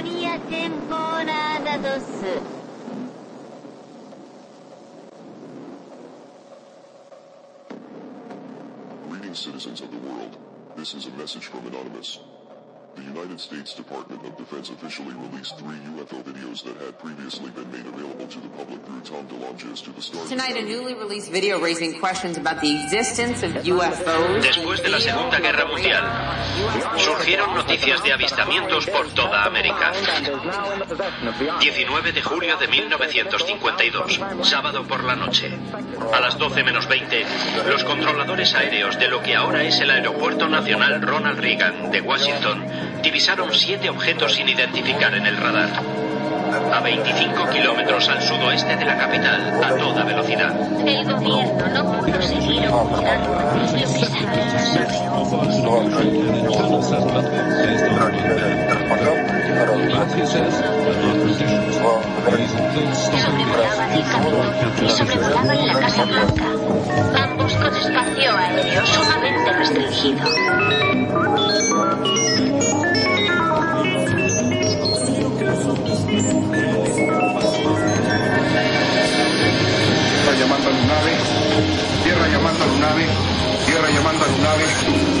Euforia temporada 2 Greetings, citizens of the world. This is a message from Anonymous. The United States Department of Defense officially released three UFO videos that had previously been made available to the public through Tom DeLonge's to the Star Tonight, a newly released video raising questions about the existence of UFOs. Después de la Segunda Guerra Mundial, surgieron noticias de avistamientos por toda América. 19 de julio de 1952, sábado por la noche. A las 12 menos 20, los controladores aéreos de lo que ahora es el Aeropuerto Nacional Ronald Reagan de Washington divisaron siete objetos sin identificar en el radar. A 25 kilómetros al sudoeste de la capital, a toda velocidad. El gobierno no pudo seguir ocultando lo que Sobrevolaban el y sobrevolaban la Casa Blanca. Ambos con espacio aéreo sumamente restringido. Tierra llamando a Lunave, tierra llamando a Lunave, tierra llamando a Lunave.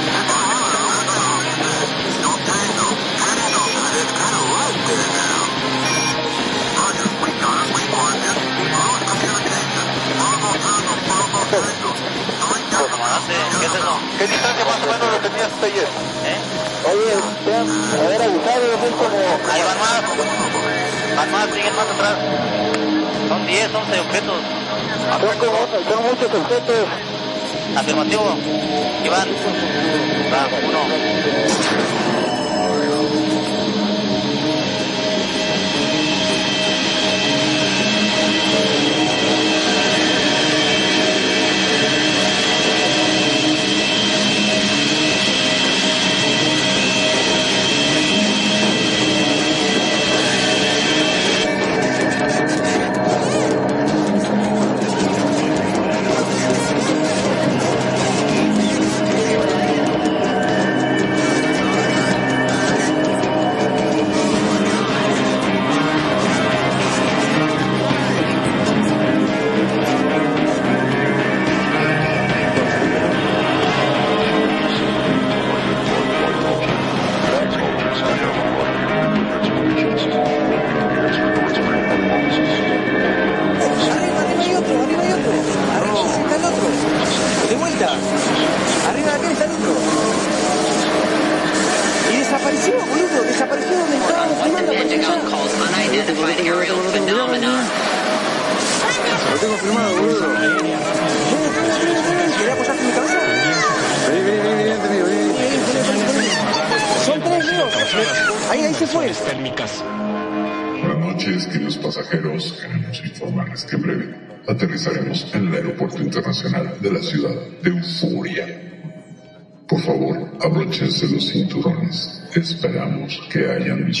¿qué es eso? ¿Qué distancia más o menos lo tenías ayer? ¿Eh? Oye, te han haber avisado, es como... Ahí van más. Van más, siguen más atrás. Son 10, 11 objetos. Son, como, son muchos objetos. Afirmativo. Iván. Va, uno.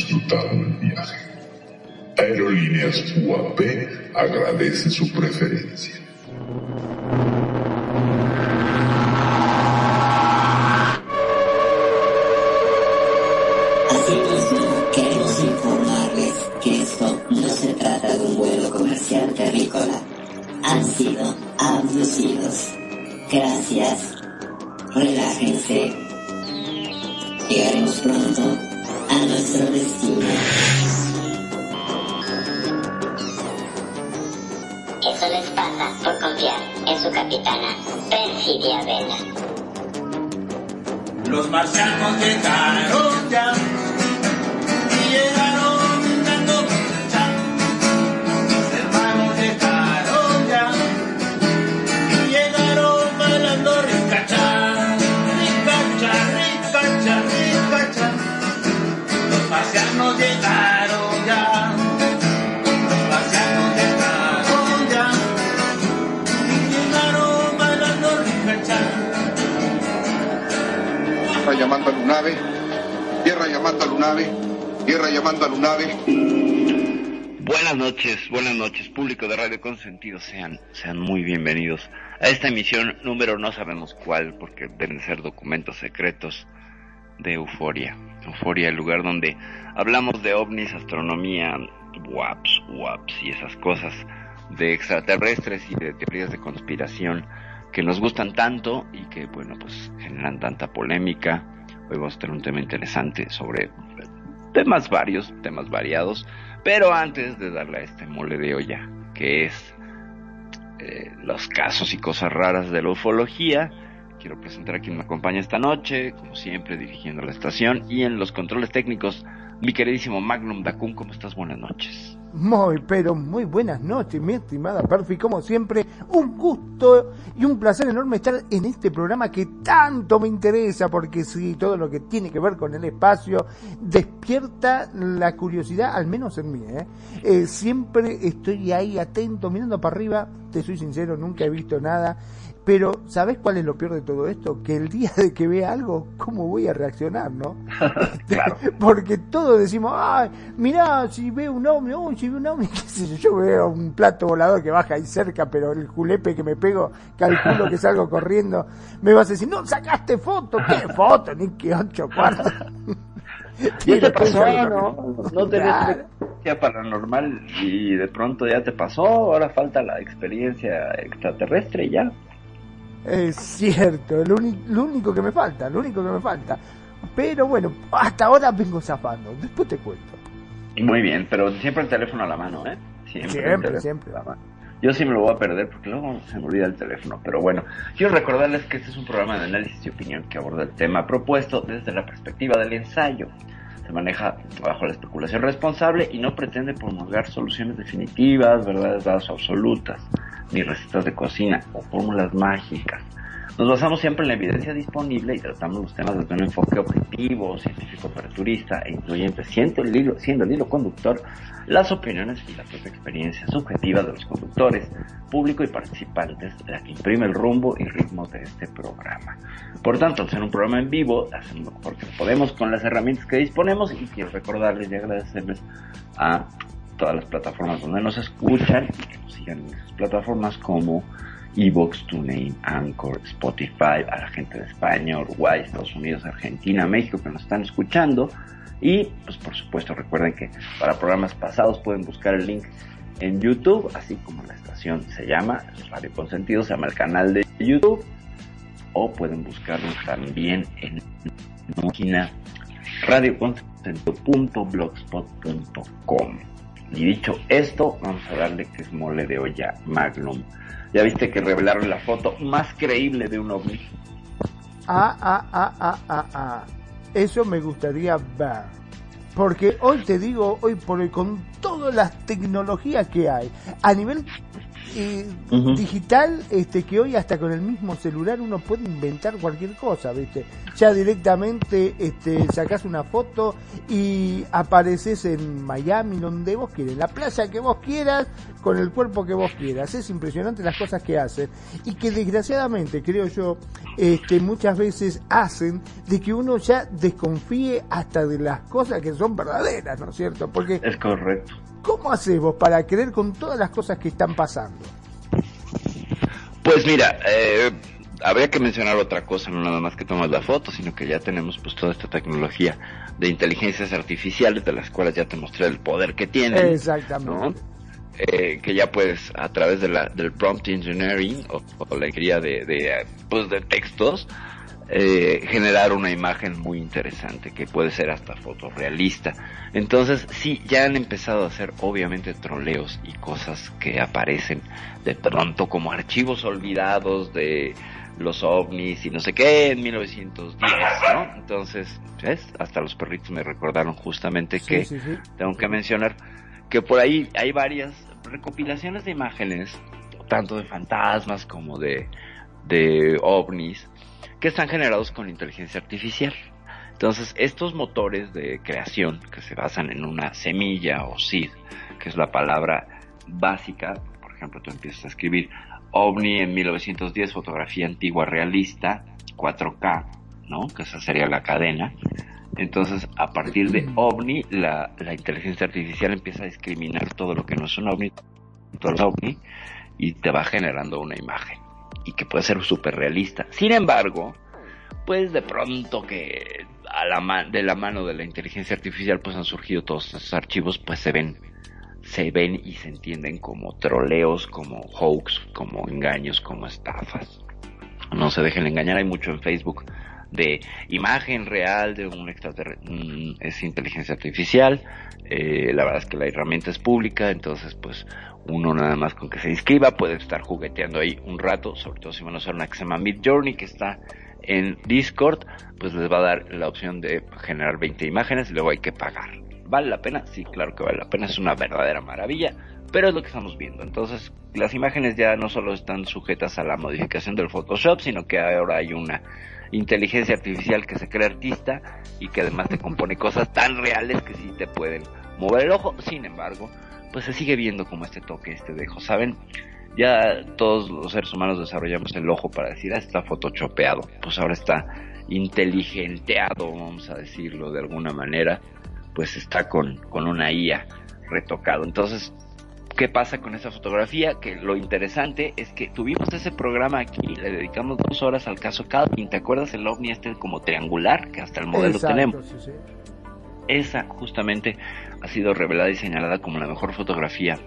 Del viaje. Aerolíneas UAP agradece su preferencia. Sean, sean muy bienvenidos a esta emisión número no sabemos cuál, porque deben ser documentos secretos de Euforia. Euforia, el lugar donde hablamos de ovnis, astronomía, WAPs, WAPs y esas cosas de extraterrestres y de teorías de conspiración que nos gustan tanto y que, bueno, pues generan tanta polémica. Hoy vamos a tener un tema interesante sobre temas varios, temas variados, pero antes de darle a este mole de olla, que es eh, los casos y cosas raras de la ufología, quiero presentar a quien me acompaña esta noche, como siempre dirigiendo la estación y en los controles técnicos, mi queridísimo Magnum Dacun, ¿cómo estás? Buenas noches. Muy, pero muy buenas noches, mi estimada Perfi. Como siempre, un gusto y un placer enorme estar en este programa que tanto me interesa, porque sí, todo lo que tiene que ver con el espacio despierta la curiosidad, al menos en mí. ¿eh? Eh, siempre estoy ahí atento, mirando para arriba. Te soy sincero, nunca he visto nada. Pero, ¿sabes cuál es lo peor de todo esto? Que el día de que vea algo, ¿cómo voy a reaccionar, no? claro. Porque todos decimos, ay, mirá, si veo un ovni, uy, si veo un ovni, qué sé yo, yo veo un plato volador que baja ahí cerca, pero el julepe que me pego, calculo que salgo corriendo, me vas a decir, no, sacaste foto, ¿qué foto? Ni que ocho cuartos. ¿Qué te pasó? ¿No, no te claro. ves paranormal y de pronto ya te pasó, ahora falta la experiencia extraterrestre y ya. Es cierto, lo, lo, único que me falta, lo único que me falta. Pero bueno, hasta ahora vengo zafando, después te cuento. Muy bien, pero siempre el teléfono a la mano, ¿eh? Siempre, siempre. siempre. La mano. Yo sí me lo voy a perder porque luego se me olvida el teléfono. Pero bueno, quiero recordarles que este es un programa de análisis y opinión que aborda el tema propuesto desde la perspectiva del ensayo. Se maneja bajo la especulación responsable y no pretende promulgar soluciones definitivas, verdades dadas absolutas ni recetas de cocina o fórmulas mágicas. Nos basamos siempre en la evidencia disponible y tratamos los temas desde un enfoque objetivo, científico, aperturista e incluyente, siendo el, hilo, siendo el hilo conductor las opiniones y la propia experiencia subjetiva de los conductores, público y participantes, la que imprime el rumbo y ritmo de este programa. Por tanto, al ser un programa en vivo, hacemos lo mejor que podemos con las herramientas que disponemos y quiero recordarles y agradecerles a todas las plataformas donde nos escuchan y que nos sigan en esas plataformas como Evox, TuneIn, Anchor, Spotify, a la gente de España, Uruguay, Estados Unidos, Argentina, México que nos están escuchando. Y pues por supuesto recuerden que para programas pasados pueden buscar el link en YouTube, así como la estación se llama, Radio Consentido, se llama el canal de YouTube, o pueden buscarlo también en la página radioconsentido.blogspot.com. Y dicho esto, vamos a darle que es mole de olla Magnum. Ya viste que revelaron la foto más creíble de un ovni. Ah, ah, ah, ah, ah, ah. Eso me gustaría ver. Porque hoy te digo, hoy por hoy, con todas las tecnologías que hay, a nivel eh, uh -huh. digital, este, que hoy hasta con el mismo celular uno puede inventar cualquier cosa, ¿viste? Ya directamente este, sacás una foto y apareces en Miami, donde vos quieras, la playa que vos quieras, con el cuerpo que vos quieras. Es impresionante las cosas que hacen y que desgraciadamente, creo yo, este, muchas veces hacen de que uno ya desconfíe hasta de las cosas que son verdaderas, ¿no es cierto? Porque es correcto. ¿Cómo haces vos para creer con todas las cosas que están pasando? Pues mira, eh, habría que mencionar otra cosa, no nada más que tomas la foto, sino que ya tenemos pues toda esta tecnología de inteligencias artificiales de las cuales ya te mostré el poder que tienen. Exactamente. ¿no? Eh, que ya puedes a través de la, del prompt engineering o, o la ingeniería de, de, pues, de textos eh, generar una imagen muy interesante que puede ser hasta fotorrealista. Entonces, sí, ya han empezado a hacer obviamente troleos y cosas que aparecen de pronto como archivos olvidados de los ovnis y no sé qué en 1910, ¿no? Entonces, ¿ves? Hasta los perritos me recordaron justamente Sí, que sí, sí. tengo que mencionar que por ahí hay varias recopilaciones de imágenes, tanto de fantasmas como de, de ovnis, que están generados con inteligencia artificial. Entonces, estos motores de creación que se basan en una semilla o seed, que es la palabra básica, por ejemplo, tú empiezas a escribir ovni en 1910, fotografía antigua realista, 4K, ¿no? Que esa sería la cadena. Entonces, a partir de OVNI, la, la inteligencia artificial empieza a discriminar todo lo que no es un OVNI, todo lo OVNI, y te va generando una imagen. Y que puede ser súper realista. Sin embargo, pues de pronto que a la de la mano de la inteligencia artificial pues han surgido todos esos archivos, pues se ven se ven y se entienden como troleos, como hoax, como engaños, como estafas. No se dejen engañar, hay mucho en Facebook de imagen real de un extraterrestre, es inteligencia artificial, eh, la verdad es que la herramienta es pública, entonces pues uno nada más con que se inscriba puede estar jugueteando ahí un rato, sobre todo si van a usar una que se llama Mid Journey que está en Discord, pues les va a dar la opción de generar 20 imágenes y luego hay que pagar. ¿Vale la pena? Sí, claro que vale la pena, es una verdadera maravilla, pero es lo que estamos viendo. Entonces, las imágenes ya no solo están sujetas a la modificación del Photoshop, sino que ahora hay una inteligencia artificial que se cree artista y que además te compone cosas tan reales que sí te pueden mover el ojo. Sin embargo, pues se sigue viendo como este toque, este dejo, ¿saben? Ya todos los seres humanos desarrollamos el ojo para decir, ah, está photoshopeado. Pues ahora está inteligenteado, vamos a decirlo de alguna manera, pues está con, con una IA retocado. Entonces, ¿qué pasa con esa fotografía? Que lo interesante es que tuvimos ese programa aquí, le dedicamos dos horas al caso Calvin. ¿Te acuerdas el ovni este como triangular que hasta el modelo Exacto, tenemos? sí, sí. Esa justamente ha sido revelada y señalada como la mejor fotografía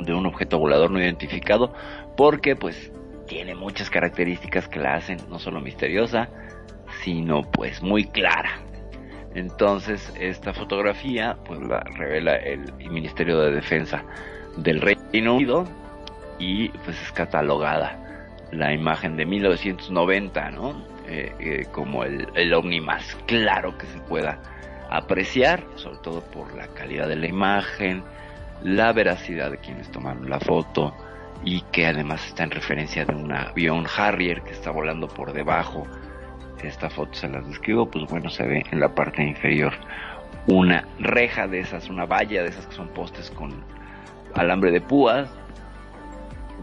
de un objeto volador no identificado porque pues tiene muchas características que la hacen no solo misteriosa, sino pues muy clara. Entonces esta fotografía pues la revela el Ministerio de Defensa del Reino Unido y pues es catalogada la imagen de 1990, ¿no? Eh, eh, como el, el ovni más claro que se pueda apreciar, sobre todo por la calidad de la imagen, la veracidad de quienes tomaron la foto y que además está en referencia de un avión Harrier que está volando por debajo. Esta foto se las describo, pues bueno, se ve en la parte inferior una reja de esas, una valla de esas que son postes con alambre de púas,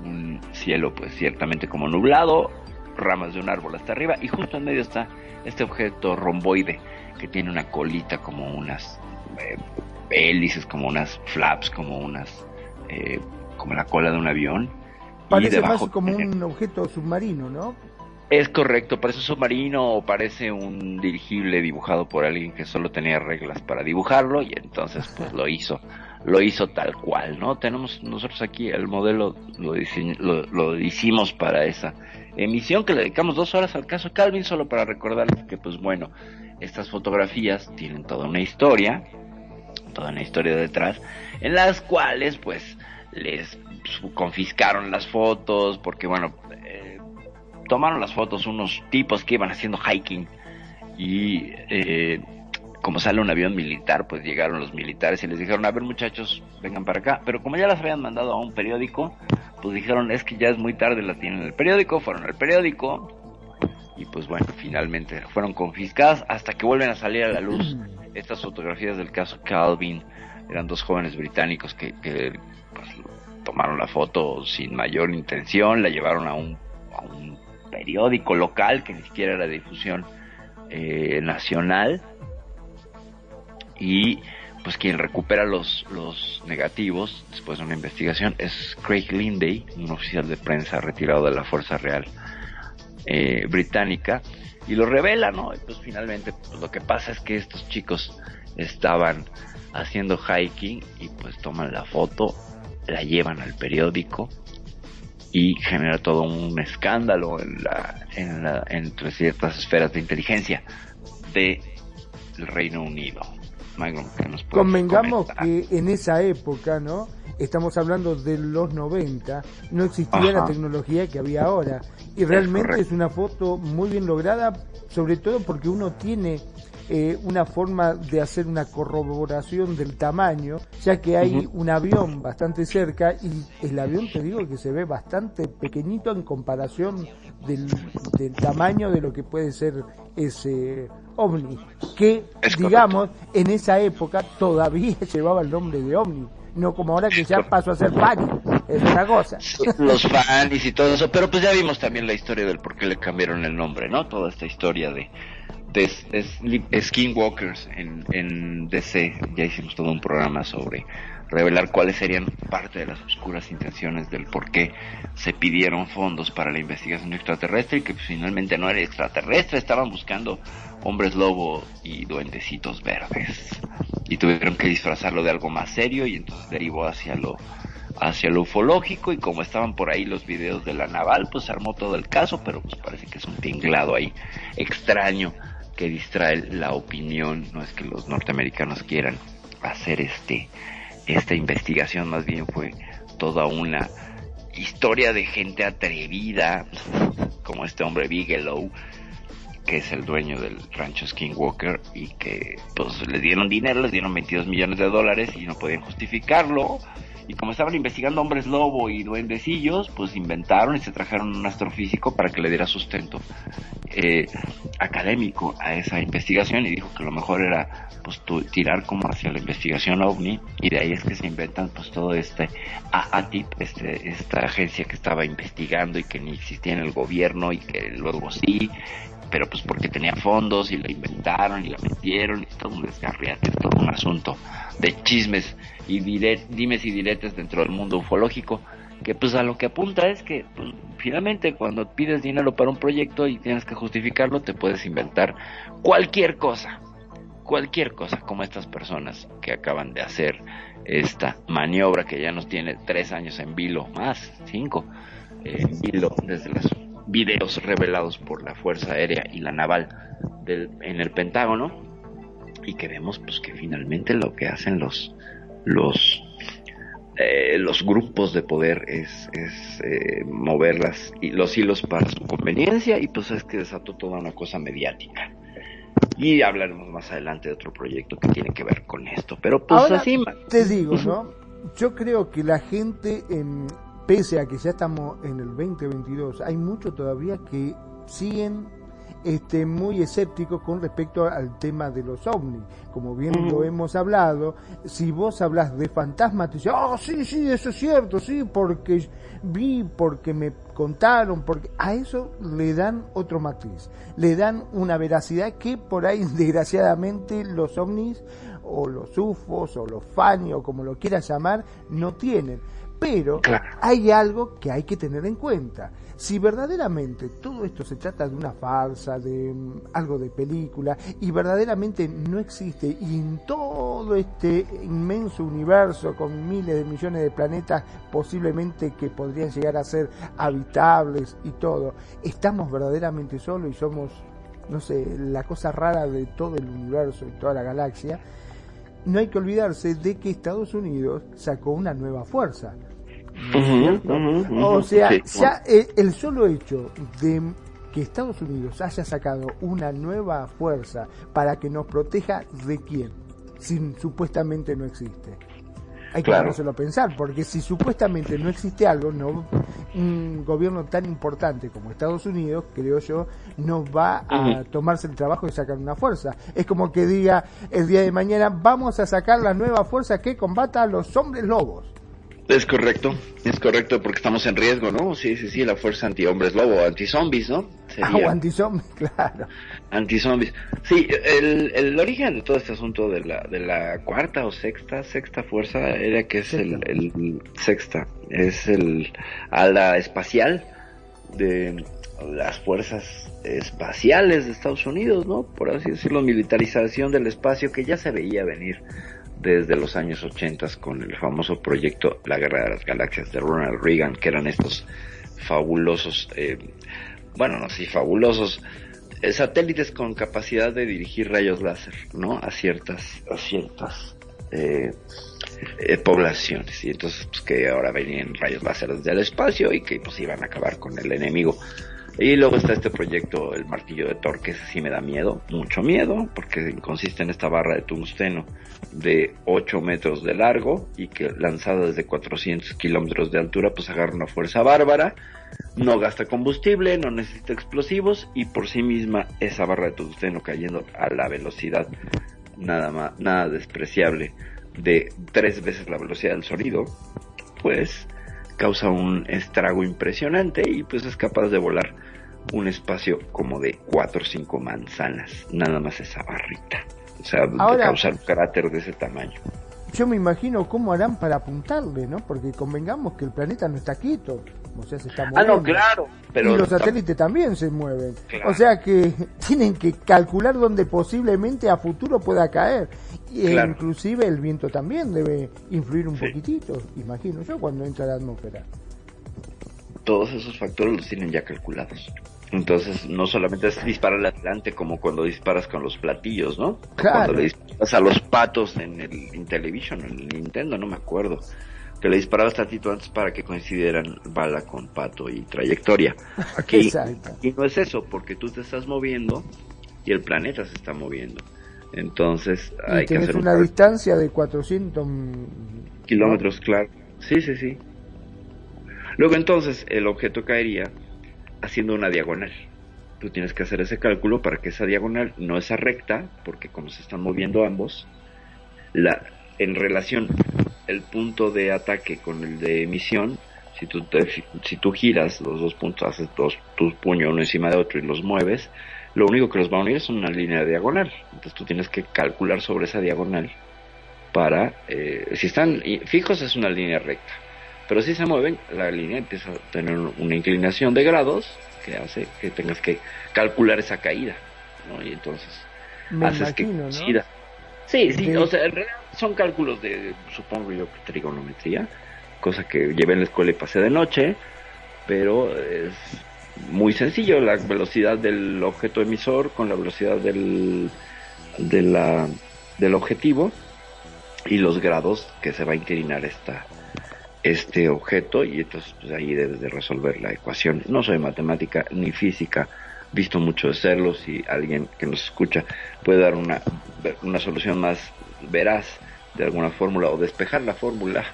un cielo pues ciertamente como nublado, ramas de un árbol hasta arriba y justo en medio está este objeto romboide que tiene una colita como unas eh, hélices, como unas flaps, como unas eh, como la cola de un avión. y Parece más debajo como tiene- un objeto submarino, ¿no? es correcto, parece un submarino o parece un dirigible dibujado por alguien que solo tenía reglas para dibujarlo y entonces pues lo hizo, lo hizo tal cual, ¿no? Tenemos nosotros aquí el modelo, lo, lo hicimos para esa emisión que le dedicamos dos horas al caso Calvin solo para recordarles que pues bueno, estas fotografías tienen toda una historia, toda una historia detrás, en las cuales pues les confiscaron las fotos porque bueno, eh, tomaron las fotos unos tipos que iban haciendo hiking y eh, como sale un avión militar, pues llegaron los militares y les dijeron, a ver muchachos, vengan para acá, pero como ya las habían mandado a un periódico, pues dijeron, es que ya es muy tarde, la tienen en el periódico, fueron al periódico y pues bueno, finalmente fueron confiscadas hasta que vuelven a salir a la luz estas fotografías del caso Calvin, eran dos jóvenes británicos que, que, pues, tomaron la foto sin mayor intención, la llevaron a un, a un periódico local que ni siquiera era de difusión eh, nacional y pues quien recupera los, los negativos después de una investigación es Craig Linday, un oficial de prensa retirado de la Fuerza Real eh, británica y lo revela, ¿no? Y pues finalmente pues, lo que pasa es que estos chicos estaban haciendo hiking y pues toman la foto, la llevan al periódico y genera todo un escándalo en la, en la, entre ciertas esferas de inteligencia de el Reino Unido. Michael, ¿qué nos puedes Convengamos comentar? que en esa época, ¿no? Estamos hablando de los 90, no existía la tecnología que había ahora. Y realmente es, una foto muy bien lograda, sobre todo porque uno tiene eh, una forma de hacer una corroboración del tamaño, ya que hay un avión bastante cerca y el avión, te digo, que se ve bastante pequeñito en comparación del, del tamaño de lo que puede ser ese ovni, que Es digamos en esa época todavía llevaba el nombre de ovni, no como ahora que ya pasó a ser Pani. es una cosa. los fans y todo eso, pero pues ya vimos también la historia del por qué le cambiaron el nombre, ¿no? Toda esta historia de, de, de Skinwalkers en, en DC, ya hicimos todo un programa sobre revelar cuáles serían parte de las oscuras intenciones del por qué se pidieron fondos para la investigación extraterrestre y que pues, finalmente no era extraterrestre, estaban buscando hombres lobo y duendecitos verdes. Y tuvieron que disfrazarlo de algo más serio y entonces derivó hacia lo hacia lo ufológico y como estaban por ahí los videos de la naval pues armó todo el caso pero pues parece que es un tinglado ahí extraño que distrae la opinión. No es que los norteamericanos quieran hacer este esta investigación más bien fue toda una historia de gente atrevida, como este hombre Bigelow, que es el dueño del rancho Skinwalker y que pues le dieron dinero, les dieron 22 millones de dólares y no podían justificarlo y como estaban investigando hombres lobo y duendecillos, pues inventaron y se trajeron un astrofísico para que le diera sustento eh, académico a esa investigación y dijo que lo mejor era pues tirar como hacia la investigación ovni y de ahí es que se inventan pues todo este AATIP, este, esta agencia que estaba investigando y que ni existía en el gobierno y que luego sí pero pues porque tenía fondos y la inventaron y la metieron y todo un desgarriate, todo un asunto de chismes y dimes y diretes dentro del mundo ufológico que pues a lo que apunta es que pues, finalmente cuando pides dinero para un proyecto y tienes que justificarlo te puedes inventar cualquier cosa cualquier cosa como estas personas que acaban de hacer esta maniobra que ya nos tiene tres años en vilo más cinco en vilo desde las videos revelados por la Fuerza Aérea y la Naval del, en el Pentágono y que vemos pues que finalmente lo que hacen los los eh, los grupos de poder es, es eh, mover las, los hilos para su conveniencia y pues es que desató toda una cosa mediática. Y hablaremos más adelante de otro proyecto que tiene que ver con esto pero pues así te digo no yo creo que la gente en pese a que ya estamos en el 2022, hay muchos todavía que siguen este, muy escépticos con respecto al tema de los ovnis. Como bien lo hemos hablado, si vos hablas de fantasmas, te dicen, oh, sí, sí, eso es cierto, sí, porque vi, porque me contaron, porque a eso le dan otro matiz, le dan una veracidad que por ahí, desgraciadamente, los ovnis o los UFOs o los FANI o como lo quieras llamar, no tienen. Pero hay algo que hay que tener en cuenta. Si verdaderamente todo esto se trata de una farsa, de mm, algo de película, y verdaderamente no existe, y en todo este inmenso universo con miles de millones de planetas posiblemente que podrían llegar a ser habitables y todo, estamos verdaderamente solos y somos, no sé, la cosa rara de todo el universo y toda la galaxia, no hay que olvidarse de que Estados Unidos sacó una nueva fuerza o sea, ya el, solo hecho de que Estados Unidos haya sacado una nueva fuerza para que nos proteja de quién, si supuestamente no existe. Hay que claro. a pensar, porque si supuestamente no existe algo, no un gobierno tan importante como Estados Unidos, creo yo, no va a tomarse el trabajo de sacar una fuerza. Es como que diga el día de mañana, vamos a sacar la nueva fuerza que combata a los hombres lobos. Es correcto, es correcto, porque estamos en riesgo, ¿no? Sí, sí, sí, la fuerza anti-hombres lobo, anti-zombies, ¿no? Sería... Ah, anti-zombies, claro. Anti-zombies. Sí, el, el origen de todo este asunto de la, de la cuarta o sexta, sexta fuerza era que es el, el, sexta, es el ala espacial de las fuerzas espaciales de Estados Unidos, ¿no? Por así decirlo, militarización del espacio que ya se veía venir desde los años 80 con el famoso proyecto La Guerra de las Galaxias de Ronald Reagan, que eran estos fabulosos, eh, bueno, no sí, fabulosos eh, satélites con capacidad de dirigir rayos láser, ¿no? A ciertas, a ciertas eh, poblaciones. Y entonces, pues que ahora venían rayos láser desde el espacio y que pues iban a acabar con el enemigo. Y luego está este proyecto, el martillo de Thor, que ese sí me da miedo, mucho miedo, porque consiste en esta barra de tungsteno de 8 metros de largo y que lanzada desde 400 kilómetros de altura, pues agarra una fuerza bárbara, no gasta combustible, no necesita explosivos y por sí misma esa barra de tungsteno cayendo a la velocidad nada más, nada despreciable de tres veces la velocidad del sonido, pues causa un estrago impresionante y pues es capaz de volar un espacio como de 4 o 5 manzanas, nada más esa barrita. O sea, Ahora- de causar un cráter de ese tamaño. Yo me imagino cómo harán para apuntarle, ¿no? Porque convengamos que el planeta no está quieto, o sea, se está Ah, moviendo. no, claro. Pero y los satélites también se mueven. Claro. O sea que tienen que calcular dónde posiblemente a futuro pueda caer. Y Claro. inclusive el viento también debe influir un Sí. poquitito, imagino yo, cuando entra la atmósfera. todos esos factores los tienen ya calculados. Entonces, no solamente es disparar adelante como cuando disparas con los platillos, ¿no? Claro. Cuando le disparas a los patos en el Intellivision, en el Nintendo, no me acuerdo. Que le disparabas tantito antes para que coincidieran bala con pato y trayectoria. Aquí, aquí no es eso, porque tú te estás moviendo y el planeta se está moviendo. Entonces, hay que hacer un una distancia de 400... mm, kilómetros, claro. Sí, sí, sí. Luego entonces el objeto caería haciendo una diagonal. Tú tienes que hacer ese cálculo para que esa diagonal, no esa recta, porque como se están moviendo ambos, la, en relación el punto de ataque con el de emisión, si tú, te si tú giras los dos puntos, haces dos, tus puños uno encima de otro y los mueves, lo único que los va a unir es una línea diagonal. Entonces tú tienes que calcular sobre esa diagonal para, eh, si están fijos es una línea recta, pero si se mueven, la línea empieza a tener una inclinación de grados que hace que tengas que calcular esa caída, ¿no? Y entonces Me haces que. Sí, sí, o sea, en realidad son cálculos de, supongo yo, que trigonometría, cosa que llevé en la escuela y pasé de noche, pero es muy sencillo, la velocidad del objeto emisor con la velocidad del, de la, del objetivo y los grados que se va a inclinar esta, este objeto y entonces pues ahí debes de resolver la ecuación. No soy matemática ni física, visto mucho de serlo, si alguien que nos escucha puede dar una, una solución más veraz de alguna fórmula o despejar la fórmula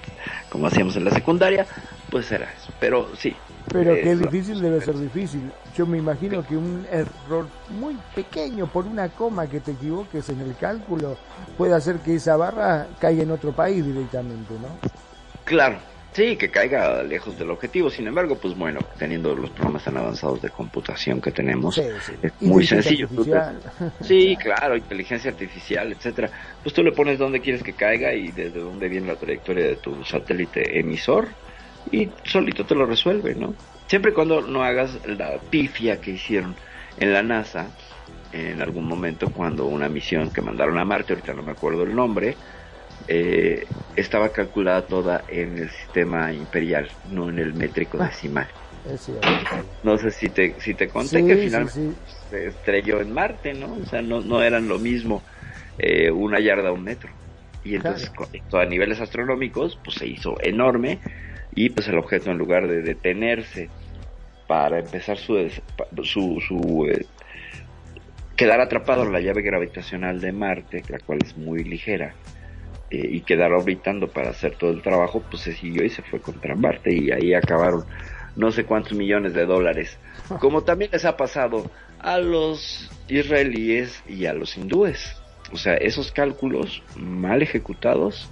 como hacíamos en la secundaria, pues será eso. Pero sí. Pero que es difícil debe ser difícil. Yo me imagino que un error muy pequeño por una coma que te equivoques en el cálculo puede hacer que esa barra caiga en otro país directamente, ¿no? Claro, sí, que caiga lejos del objetivo. Sin embargo, pues bueno, teniendo los programas tan avanzados de computación que tenemos, Sí, sí. es muy sencillo. Artificial. Sí, claro, inteligencia artificial, etcétera. Pues tú le pones dónde quieres que caiga y desde dónde viene la trayectoria de tu satélite emisor y solito te lo resuelve, ¿no? Siempre y cuando no hagas la pifia que hicieron en la NASA en algún momento cuando una misión que mandaron a Marte, ahorita no me acuerdo el nombre, eh, estaba calculada toda en el sistema imperial, no en el métrico decimal. Es cierto. No sé si te, si te conté Sí, que finalmente sí. se estrelló en Marte, ¿no? O sea, no, no eran lo mismo eh, una yarda a un metro. Y entonces, a niveles astronómicos, pues se hizo enorme y pues el objeto en lugar de detenerse para empezar su, su eh, quedar atrapado en la llave gravitacional de Marte, la cual es muy ligera, eh, y quedar orbitando para hacer todo el trabajo, pues se siguió y se fue contra Marte y ahí acabaron no sé cuántos millones de dólares. Como también les ha pasado a los israelíes y a los hindúes. O sea, esos cálculos mal ejecutados,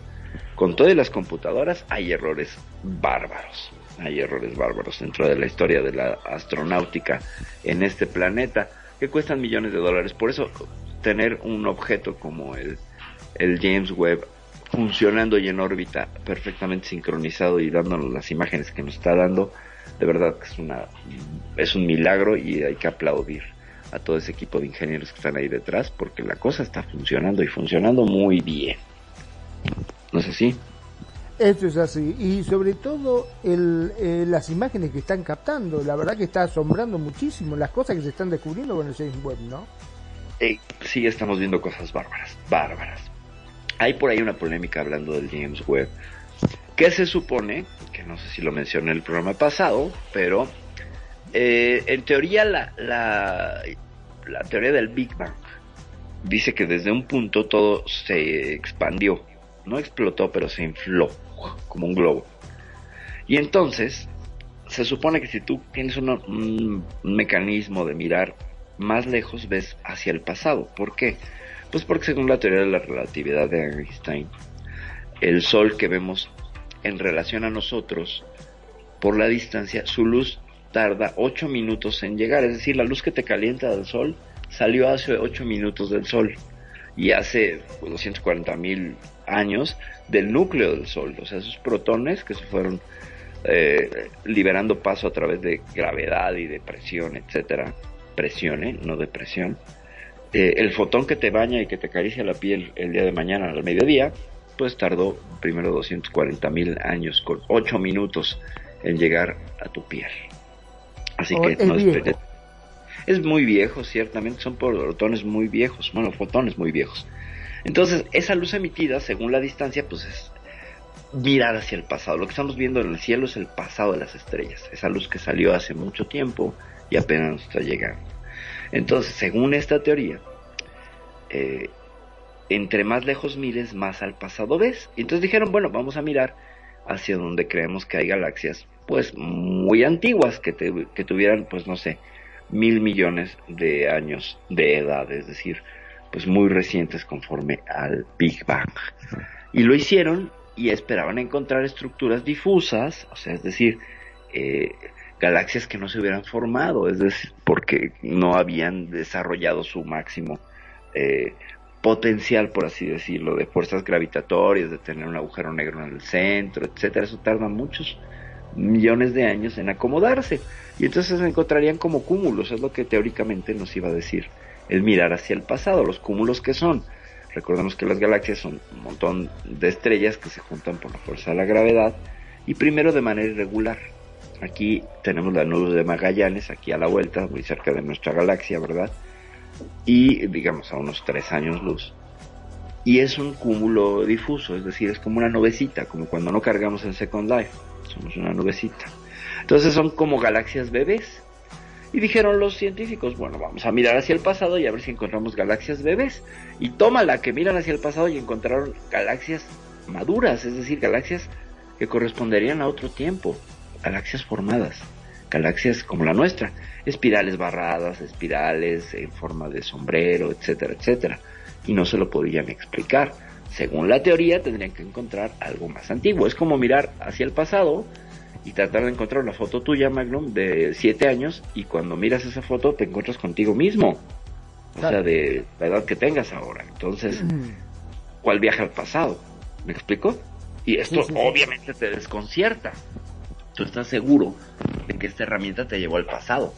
con todas las computadoras, hay errores bárbaros. Hay errores bárbaros dentro de la historia de la astronáutica en este planeta que cuestan millones de dólares. Por eso, tener un objeto como el, el James Webb funcionando y en órbita perfectamente sincronizado y dándonos las imágenes que nos está dando, de verdad que es una es un milagro y hay que aplaudir a todo ese equipo de ingenieros que están ahí detrás porque la cosa está funcionando y funcionando muy bien. ¿No es así? Esto es así. Y sobre todo el, eh, las imágenes que están captando. La verdad que está asombrando muchísimo las cosas que se están descubriendo con el James Webb, ¿no? Eh, sí, estamos viendo cosas bárbaras, bárbaras. Hay por ahí una polémica hablando del James Webb, que se supone, que no sé si lo mencioné en el programa pasado, pero eh, en teoría la, la, la teoría del Big Bang dice que desde un punto todo se expandió, no explotó, pero se infló como un globo. Y entonces se supone que si tú tienes un, mecanismo de mirar más lejos, ves hacia el pasado. ¿Por qué? Pues porque según la teoría de la relatividad de Einstein, el Sol que vemos en relación a nosotros por la distancia, su luz tarda 8 minutos en llegar. Es decir, la luz que te calienta del Sol salió hace 8 minutos del Sol y hace 240 mil años del núcleo del Sol. O sea, esos protones que se fueron eh, liberando paso a través de gravedad y de presión, etcétera. Presión, ¿eh? no de presión. Eh, el fotón que te baña y que te acaricia la piel el día de mañana al mediodía, pues tardó primero 240 mil años con 8 minutos en llegar a tu piel. Así Oh, que no esperes. Es muy viejo, ciertamente, son protones muy viejos, bueno, fotones muy viejos. Entonces, esa luz emitida, según la distancia, pues es mirar hacia el pasado. Lo que estamos viendo en el cielo es el pasado de las estrellas, esa luz que salió hace mucho tiempo y apenas nos está llegando. Entonces, según esta teoría, eh, entre más lejos mires, más al pasado ves. Y entonces dijeron, bueno, vamos a mirar hacia donde creemos que hay galaxias, pues muy antiguas, que, te- que tuvieran, pues no sé, mil millones de años de edad, es decir, pues muy recientes conforme al Big Bang. Y lo hicieron y esperaban encontrar estructuras difusas, o sea, es decir, eh, galaxias que no se hubieran formado, es decir, porque no habían desarrollado su máximo eh, potencial, por así decirlo, de fuerzas gravitatorias, de tener un agujero negro en el centro, etcétera. Eso tarda muchos millones de años en acomodarse. Y entonces se encontrarían como cúmulos, es lo que teóricamente nos iba a decir el mirar hacia el pasado, los cúmulos que son. Recordemos que las galaxias son un montón de estrellas que se juntan por la fuerza de la gravedad y primero de manera irregular. Aquí tenemos la nube de Magallanes, aquí a la vuelta, muy cerca de nuestra galaxia, ¿verdad? Y digamos a unos tres años luz. Y es un cúmulo difuso, es decir, es como una nubecita, como cuando no cargamos el Second Life, somos una nubecita. Entonces son como galaxias bebés. Y dijeron los científicos, bueno, vamos a mirar hacia el pasado y a ver si encontramos galaxias bebés. Y tómala, que miran hacia el pasado y encontraron galaxias maduras, es decir, galaxias que corresponderían a otro tiempo, galaxias formadas, galaxias como la nuestra, espirales barradas, espirales en forma de sombrero, etcétera, etcétera. Y no se lo podrían explicar. Según la teoría, tendrían que encontrar algo más antiguo. Es como mirar hacia el pasado y tratar de encontrar una foto tuya, Magnum, de siete años, y cuando miras esa foto te encuentras contigo mismo. O sea, de la edad que tengas ahora. Entonces, ¿cuál viaja al pasado? ¿Me explico? Y esto Sí, sí, sí. obviamente te desconcierta. Tú estás seguro de que esta herramienta te llevó al pasado.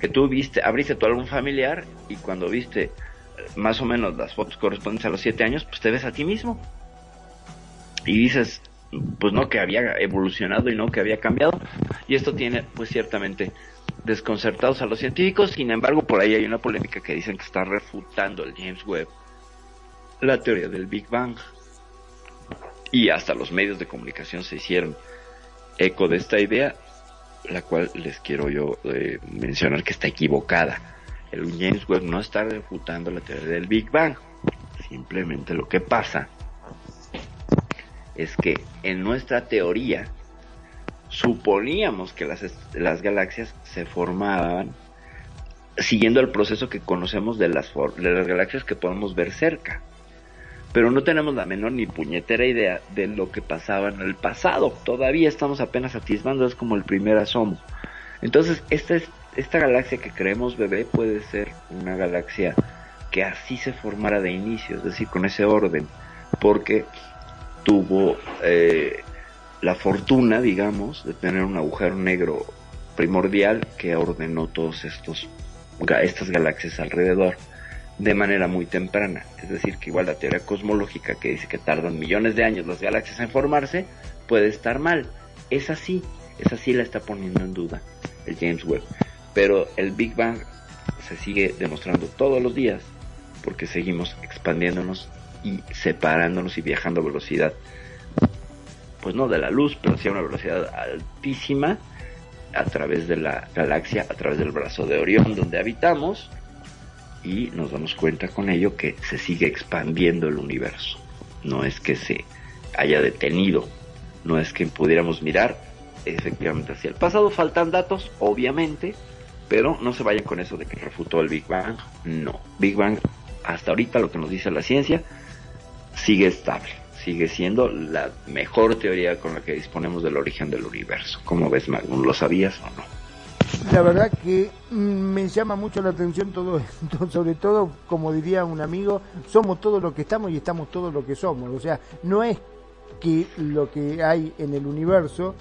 Que tú viste, abriste tu álbum familiar y cuando viste eh, más o menos las fotos correspondientes a los siete años, pues te ves a ti mismo. Y dices, pues no que había evolucionado y no que había cambiado. Y esto tiene, pues ciertamente, desconcertados a los científicos. Sin embargo, por ahí hay una polémica que dicen que está refutando el James Webb la teoría del Big Bang. Y hasta los medios de comunicación se hicieron eco de esta idea, la cual les quiero yo eh, mencionar que está equivocada. El James Webb no está refutando la teoría del Big Bang. Simplemente lo que pasa es que en nuestra teoría suponíamos que las, las galaxias se formaban siguiendo el proceso que conocemos de las, de las galaxias que podemos ver cerca. Pero no tenemos la menor ni puñetera idea de lo que pasaba en el pasado. Todavía estamos apenas atisbando, es como el primer asomo. Entonces, esta, es, esta galaxia que creemos bebé puede ser una galaxia que así se formara de inicio, es decir, con ese orden, porque tuvo eh, la fortuna, digamos, de tener un agujero negro primordial que ordenó todos estos estas galaxias alrededor de manera muy temprana. Es decir, que igual la teoría cosmológica que dice que tardan millones de años las galaxias en formarse puede estar mal. Es así, es así la está poniendo en duda el James Webb. Pero el Big Bang se sigue demostrando todos los días porque seguimos expandiéndonos y separándonos y viajando a velocidad, pues no de la luz, pero sí a una velocidad altísima a través de la galaxia, a través del brazo de Orión donde habitamos y nos damos cuenta con ello que se sigue expandiendo el universo. No es que se haya detenido, no es que pudiéramos mirar efectivamente hacia el pasado. Faltan datos, obviamente, pero no se vayan con eso de que refutó el Big Bang. No, Big Bang, hasta ahorita lo que nos dice la ciencia, sigue estable, sigue siendo la mejor teoría con la que disponemos del origen del universo. ¿Cómo ves, Magnum? ¿Lo sabías o no? La verdad que me llama mucho la atención todo esto, sobre todo, como diría un amigo, somos todo lo que estamos y estamos todo lo que somos. O sea, no es que lo que hay en el universo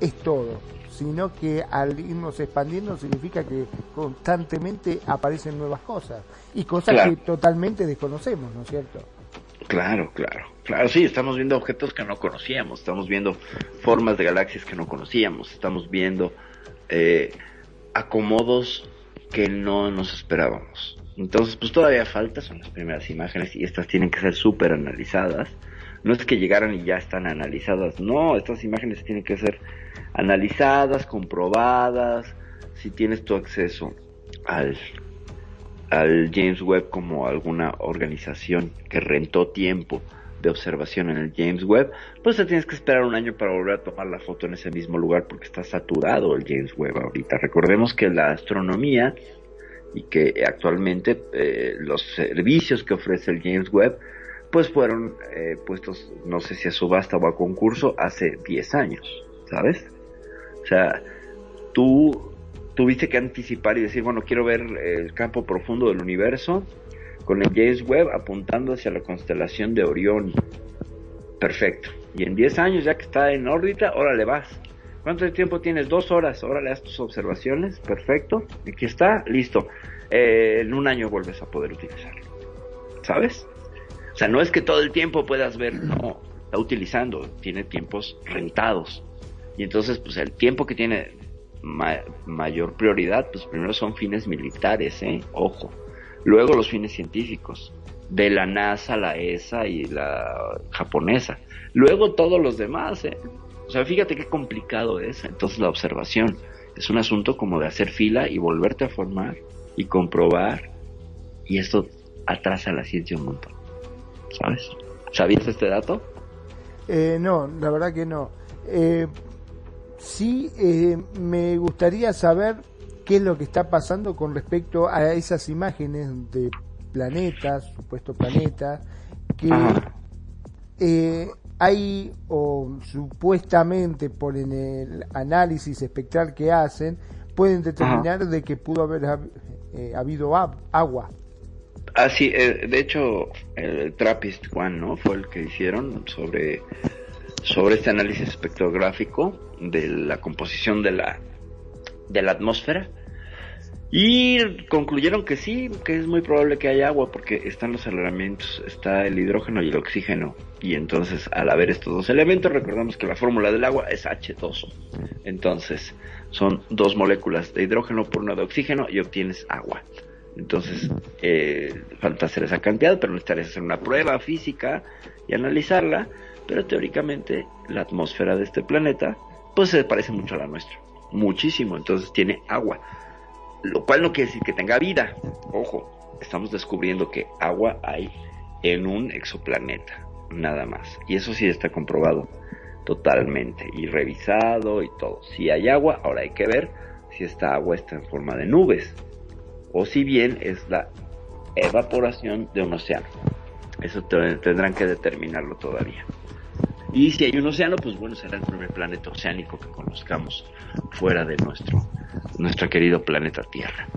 es todo, sino que al irnos expandiendo significa que constantemente aparecen nuevas cosas y cosas Claro. que totalmente desconocemos, ¿no es cierto? Claro, claro. Claro, sí, estamos viendo objetos que no conocíamos, estamos viendo formas de galaxias que no conocíamos, estamos viendo eh, acomodos que no nos esperábamos. Entonces, pues todavía falta, son las primeras imágenes y estas tienen que ser súper analizadas. No es que llegaron y ya están analizadas, no, estas imágenes tienen que ser analizadas, comprobadas, si tienes tu acceso al, al James Webb como alguna organización que rentó tiempo de observación en el James Webb, pues te tienes que esperar un año para volver a tomar la foto en ese mismo lugar porque está saturado el James Webb ahorita. Recordemos que la astronomía y que actualmente eh, los servicios que ofrece el James Webb pues fueron eh, puestos, no sé si a subasta o a concurso, hace 10 años, ¿sabes? O sea, tú tuviste que anticipar y decir, bueno, quiero ver el campo profundo del universo con el James Webb apuntando hacia la constelación de Orión. Perfecto. Y en 10 años, ya que está en órbita, órale vas. ¿Cuánto tiempo tienes? Dos horas. Órale, haz tus observaciones. Perfecto. Aquí está, listo. Eh, en un año vuelves a poder utilizarlo. ¿Sabes? O sea, no es que todo el tiempo puedas ver, no. Está utilizando, tiene tiempos rentados. Y entonces, pues el tiempo que tiene ma- mayor prioridad, pues primero son fines militares, ¿eh? Ojo. Luego los fines científicos, de la NASA, la ESA y la japonesa. Luego todos los demás, ¿eh? O sea, fíjate qué complicado es. Entonces la observación es un asunto como de hacer fila y volverte a formar y comprobar. Y esto atrasa la ciencia un montón. ¿Sabes? ¿Sabías este dato? Eh, no, la verdad que no. Eh, sí, eh, me gustaría saber qué es lo que está pasando con respecto a esas imágenes de planetas, supuestos planetas, que eh, hay o supuestamente por en el análisis espectral que hacen pueden determinar de que pudo haber hab- eh, habido ab- agua. Ah, sí, eh, de hecho, el Trappist One, ¿no? Fue el que hicieron sobre, sobre este análisis espectrográfico de la composición de la, de la atmósfera. Y concluyeron que sí, que es muy probable que haya agua porque están los elementos, está el hidrógeno y el oxígeno. Y entonces, al haber estos dos elementos, recordamos que la fórmula del agua es H2O. Entonces, son dos moléculas de hidrógeno por una de oxígeno y obtienes agua. Entonces, eh, falta hacer esa cantidad, pero necesitarías hacer una prueba física y analizarla. Pero teóricamente, la atmósfera de este planeta, pues se parece mucho a la nuestra. Muchísimo. Entonces, tiene agua. Lo cual no quiere decir que tenga vida. Ojo, estamos descubriendo que agua hay en un exoplaneta. Nada más. Y eso sí está comprobado totalmente. Y revisado y todo. Si hay agua, ahora hay que ver si esta agua está en forma de nubes o si bien es la evaporación de un océano. Eso te- tendrán que determinarlo todavía. Y si hay un océano, pues bueno, será el primer planeta oceánico que conozcamos fuera de nuestro, nuestro querido planeta Tierra.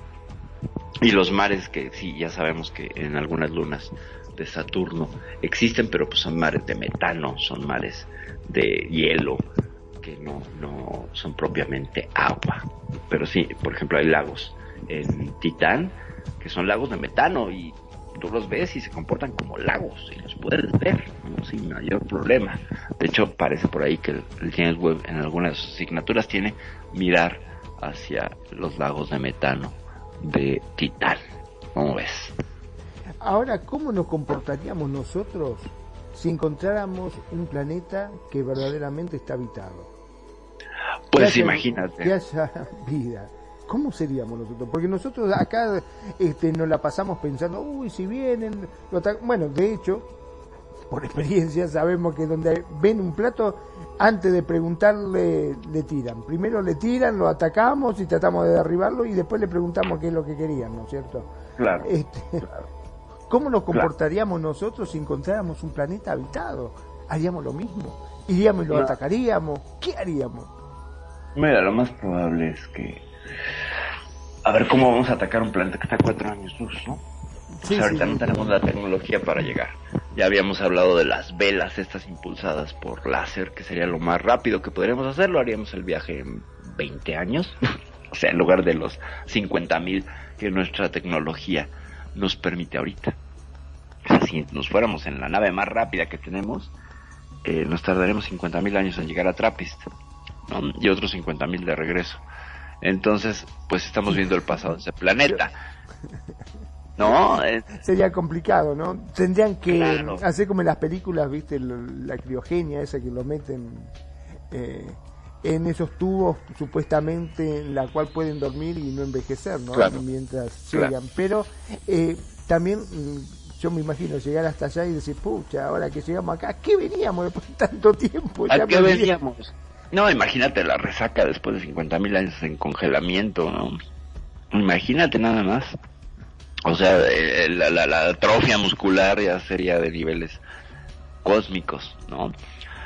Y los mares que sí, ya sabemos que en algunas lunas de Saturno existen, pero pues son mares de metano, son mares de hielo, que no, no son propiamente agua. Pero sí, por ejemplo, hay lagos en Titán que son lagos de metano y tú los ves y se comportan como lagos y los puedes ver ¿no? sin mayor problema. De hecho, parece por ahí que el, el James Webb en algunas asignaturas tiene mirar hacia los lagos de metano de Titán. ¿Cómo ves? Ahora, ¿cómo nos comportaríamos nosotros si encontráramos un planeta que verdaderamente está habitado? Pues Que haya- imagínate. Que haya vida. ¿Cómo seríamos nosotros? Porque nosotros acá este, nos la pasamos pensando, uy, si vienen, lo ata-". bueno, de hecho, por experiencia sabemos que donde ven un plato, antes de preguntarle, le tiran. Primero le tiran, lo atacamos y tratamos de derribarlo y después le preguntamos qué es lo que querían, ¿no es cierto? Claro. Este, ¿Cómo nos comportaríamos nosotros si encontráramos un planeta habitado? ¿Haríamos lo mismo? ¿Iríamos y lo No. atacaríamos? ¿Qué haríamos? Mira, lo más probable es que... A ver, ¿cómo vamos a atacar un planeta que está a cuatro años luz, no? O Sí, sea, ahorita sí. no tenemos la tecnología para llegar. Ya habíamos hablado de las velas estas impulsadas por láser, que sería lo más rápido que podríamos hacerlo. Haríamos el viaje en 20 años. o sea, en lugar de los 50.000 que nuestra tecnología nos permite ahorita. O sea, si nos fuéramos en la nave más rápida que tenemos, eh, nos tardaremos 50.000 años en llegar a Trappist. ¿no? Y otros 50.000 de regreso. Entonces, pues estamos viendo el pasado de ese planeta. No, eh, Sería complicado, ¿no? Tendrían que Claro. hacer como en las películas, ¿viste? La criogenia esa que lo meten eh, en esos tubos supuestamente en la cual pueden dormir y no envejecer, ¿no? Claro. Mientras Claro. llegan. Pero eh, también mm, yo me imagino llegar hasta allá y decir, pucha, ahora que llegamos acá, ¿a qué veníamos después de tanto tiempo? Ya ¿A qué me olvidé". veníamos? No, imagínate la resaca después de 50.000 años en congelamiento, ¿no? Imagínate nada más. O sea, eh, la, la, la atrofia muscular ya sería de niveles cósmicos, ¿no?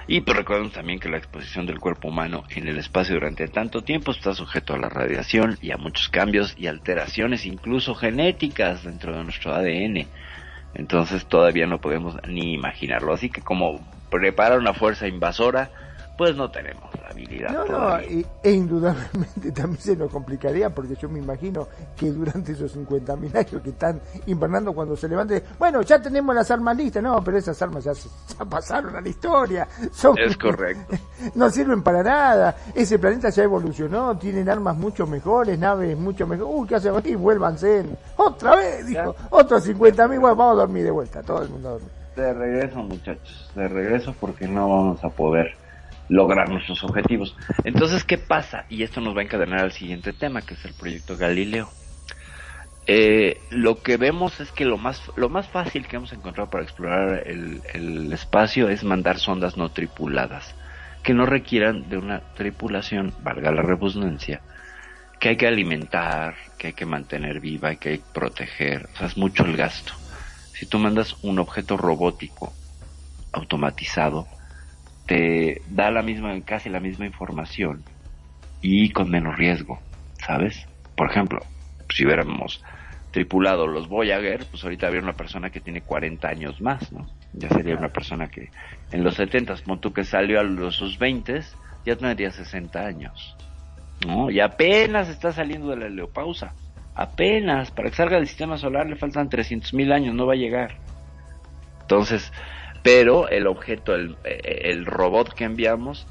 Y pues recordemos también que la exposición del cuerpo humano en el espacio durante tanto tiempo está sujeto a la radiación y a muchos cambios y alteraciones, incluso genéticas dentro de nuestro ADN. Entonces todavía no podemos ni imaginarlo. Así que como prepara una fuerza invasora, pues no tenemos la habilidad. No, no, e, indudablemente también se nos complicaría porque yo me imagino que durante esos 50.000 años que están invernando cuando se levante, bueno, ya tenemos las armas listas, no, pero esas armas ya, se- ya pasaron a la historia, son, Es correcto. no sirven para nada, ese planeta ya evolucionó, tienen armas mucho mejores, naves mucho mejores, uy, ¿qué hacen aquí? Vuélvanse, otra vez, dijo, otros 50.000, bueno, vamos a dormir de vuelta, todo el mundo a dormir. De regreso, muchachos, de regreso porque no vamos a poder lograr nuestros objetivos. Entonces, ¿qué pasa? Y esto nos va a encadenar al siguiente tema, que es el proyecto Galileo. Eh, lo que vemos es que lo más, lo más fácil que hemos encontrado para explorar el, espacio es mandar sondas no tripuladas, que no requieran de una tripulación, valga la redundancia, que hay que alimentar, que hay que mantener viva, que hay que proteger, o sea, es mucho el gasto. Si tú mandas un objeto robótico automatizado, te da la misma, casi la misma información y con menos riesgo, ¿sabes? Por ejemplo, si hubiéramos tripulado los Voyager, pues ahorita habría una persona que tiene 40 años más, ¿no? Ya sería una persona que en los 70, como tú que salió a los sus 20, ya tendría 60 años, ¿no? Y apenas está saliendo de la heliopausa. Apenas, para que salga del sistema solar le faltan 300 mil años, no va a llegar. Entonces, pero el objeto, el, el robot que enviamos,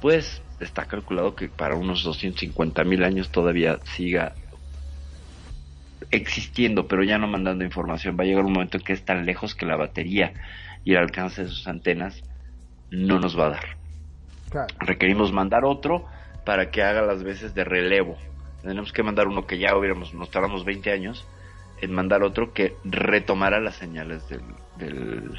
pues está calculado que para unos 250 mil años todavía siga existiendo, pero ya no mandando información. Va a llegar un momento en que es tan lejos que la batería y el alcance de sus antenas no nos va a dar. Claro. Requerimos mandar otro para que haga las veces de relevo. Tenemos que mandar uno que ya hubiéramos, nos tardamos 20 años en mandar otro que retomara las señales del, del,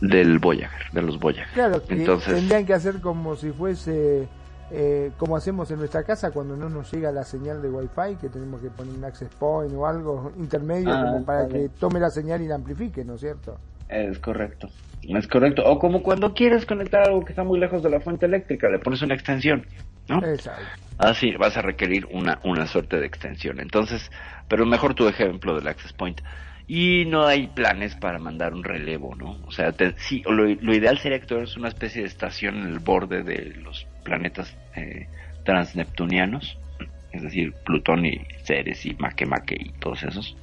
del Voyager, de los Voyager. Claro, que Entonces, tendrían que hacer como si fuese eh, como hacemos en nuestra casa cuando no nos llega la señal de Wi-Fi, que tenemos que poner un access point o algo intermedio Ah, como para que tome la señal y la amplifique, ¿no es cierto? Es correcto. Es correcto. O como cuando quieres conectar algo que está muy lejos de la fuente eléctrica, le pones una extensión, ¿no? Exacto. Así vas a requerir una, una suerte de extensión. Entonces, pero mejor tu ejemplo del access point. Y no hay planes para mandar un relevo, ¿no? O sea, te- sí, lo, lo ideal sería que tuvieras una especie de estación en el borde de los planetas eh, transneptunianos, es decir, Plutón y Ceres y Makemake y todos esos,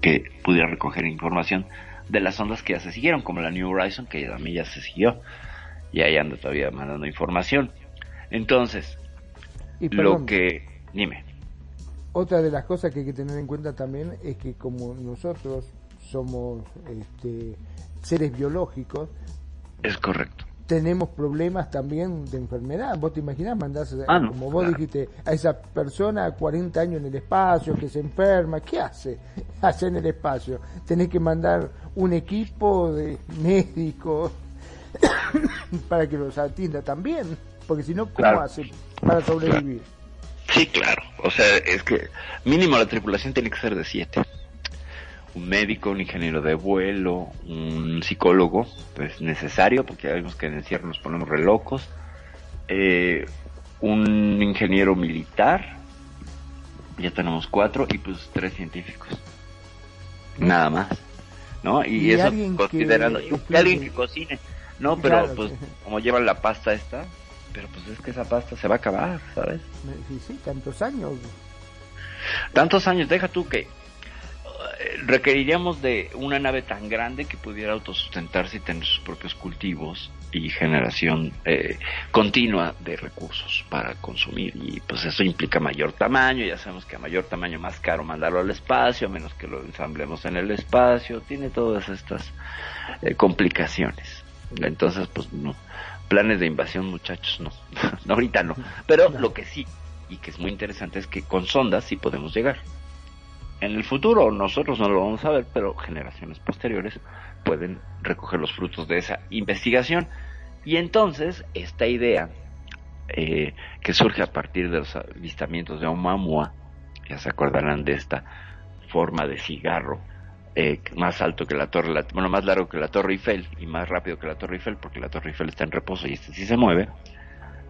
que pudiera recoger información de las ondas que ya se siguieron, como la New Horizon, que también ya se siguió, y ahí anda todavía mandando información. Entonces, Y lo que... Dime. Otra de las cosas que hay que tener en cuenta también es que como nosotros somos este, seres biológicos, Es correcto. tenemos problemas también de enfermedad. Vos te imaginás, mandás, eh, Ah, no, como vos claro. dijiste, a esa persona 40 años en el espacio, que se enferma, ¿qué hace allá en el espacio? Tenés que mandar un equipo de médicos para que los atienda también, porque si no, ¿cómo Claro. hace para sobrevivir? Sí, claro. O sea, es que mínimo la tripulación tiene que ser de siete. un médico, un ingeniero de vuelo, un psicólogo, pues necesario, porque ya vimos que en el encierro nos ponemos re locos, eh, un ingeniero militar, ya tenemos cuatro, y pues tres científicos. Nada más. ¿No? Y, Y eso alguien que considerando. y alguien que cocine. No, pero Claro, pues como llevan la pasta esta, pero pues es que esa pasta se va a acabar, ¿sabes? Sí, sí, tantos años. Tantos años, deja tú que eh, requeriríamos de una nave tan grande que pudiera autosustentarse y tener sus propios cultivos y generación eh, continua de recursos para consumir y pues eso implica mayor tamaño, ya sabemos que a mayor tamaño más caro mandarlo al espacio, a menos que lo ensamblemos en el espacio, tiene todas estas eh, complicaciones. Entonces pues no, planes de invasión muchachos no, no ahorita no, pero lo que sí y que es muy interesante es que con sondas sí podemos llegar. En el futuro nosotros no lo vamos a ver, pero generaciones posteriores pueden recoger los frutos de esa investigación. Y entonces esta idea eh, que surge a partir de los avistamientos de Oumuamua, ya se acordarán de esta forma de cigarro, eh, más alto que la torre, bueno, más largo que la Torre Eiffel y más rápido que la Torre Eiffel, porque la Torre Eiffel está en reposo y este sí se mueve,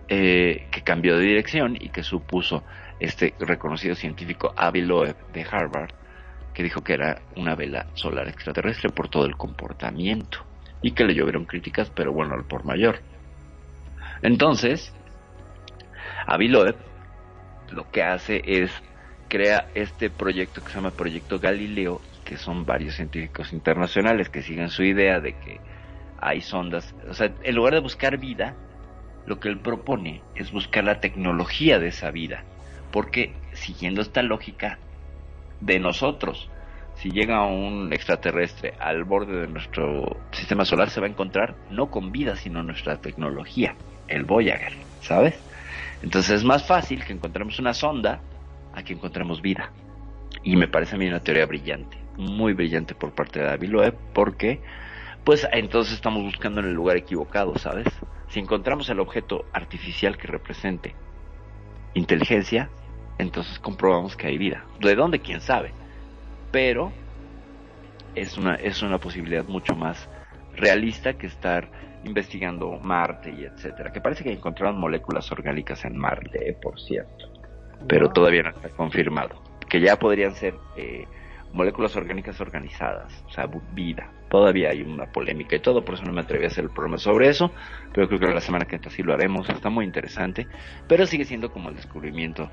eh, que cambió de dirección y que supuso este reconocido científico Avi Loeb de Harvard, que dijo que era una vela solar extraterrestre por todo el comportamiento y que le llovieron críticas, pero bueno, al por mayor. Entonces, Avi Loeb lo que hace es crea este proyecto que se llama Proyecto Galileo, que son varios científicos internacionales que siguen su idea de que hay sondas, o sea, en lugar de buscar vida, lo que él propone es buscar la tecnología de esa vida, porque siguiendo esta lógica de nosotros, si llega un extraterrestre al borde de nuestro sistema solar, se va a encontrar no con vida, sino nuestra tecnología, el Voyager, ¿sabes? Entonces es más fácil que encontremos una sonda a que encontremos vida. Y me parece a mí una teoría brillante, muy brillante por parte de David Loeb, porque pues entonces estamos buscando en el lugar equivocado, ¿sabes? Si encontramos el objeto artificial que represente inteligencia, entonces comprobamos que hay vida. ¿De dónde? ¿Quién sabe? Pero es una, es una posibilidad mucho más realista que estar investigando Marte y etcétera. Que parece que encontraron moléculas orgánicas en Marte, por cierto. Pero todavía no está confirmado. Que ya podrían ser eh, moléculas orgánicas organizadas, o sea, vida. Todavía hay una polémica y todo, por eso no me atreví a hacer el programa sobre eso, pero creo que la semana que entra sí lo haremos, está muy interesante, pero sigue siendo como el descubrimiento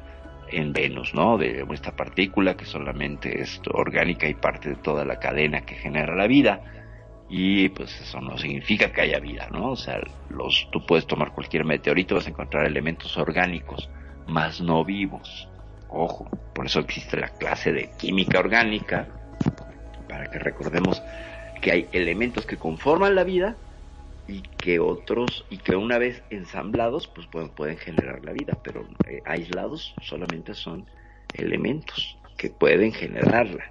en Venus, ¿no? De esta partícula que solamente es orgánica y parte de toda la cadena que genera la vida. Y pues eso no significa que haya vida, ¿no? O sea, los, tú puedes tomar cualquier meteorito, vas a encontrar elementos orgánicos, más no vivos. Ojo, por eso existe la clase de química orgánica, para que recordemos que hay elementos que conforman la vida y que otros, y que una vez ensamblados, pues pueden, generar la vida, pero eh, aislados solamente son elementos que pueden generarla.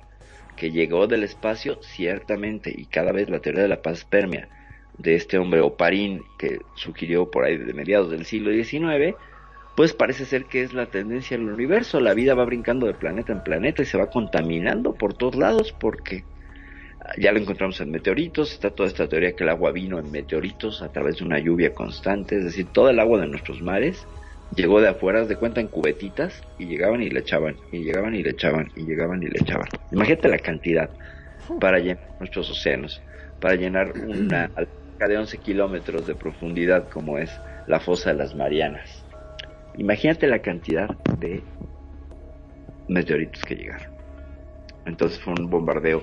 Que llegó del espacio, ciertamente, y cada vez la teoría de la paz permea de este hombre Oparín que sugirió por ahí de mediados del siglo XIX, pues parece ser que es la tendencia del universo. La vida va brincando de planeta en planeta y se va contaminando por todos lados porque ya lo encontramos en meteoritos, está toda esta teoría que el agua vino en meteoritos a través de una lluvia constante, es decir, todo el agua de nuestros mares llegó de afuera, de cuenta en cubetitas, y llegaban y le echaban, y llegaban y le echaban, y llegaban y le echaban. Imagínate la cantidad para llenar nuestros océanos, para llenar una alberca de 11 kilómetros de profundidad como es la fosa de las Marianas. Imagínate la cantidad de meteoritos que llegaron. Entonces fue un bombardeo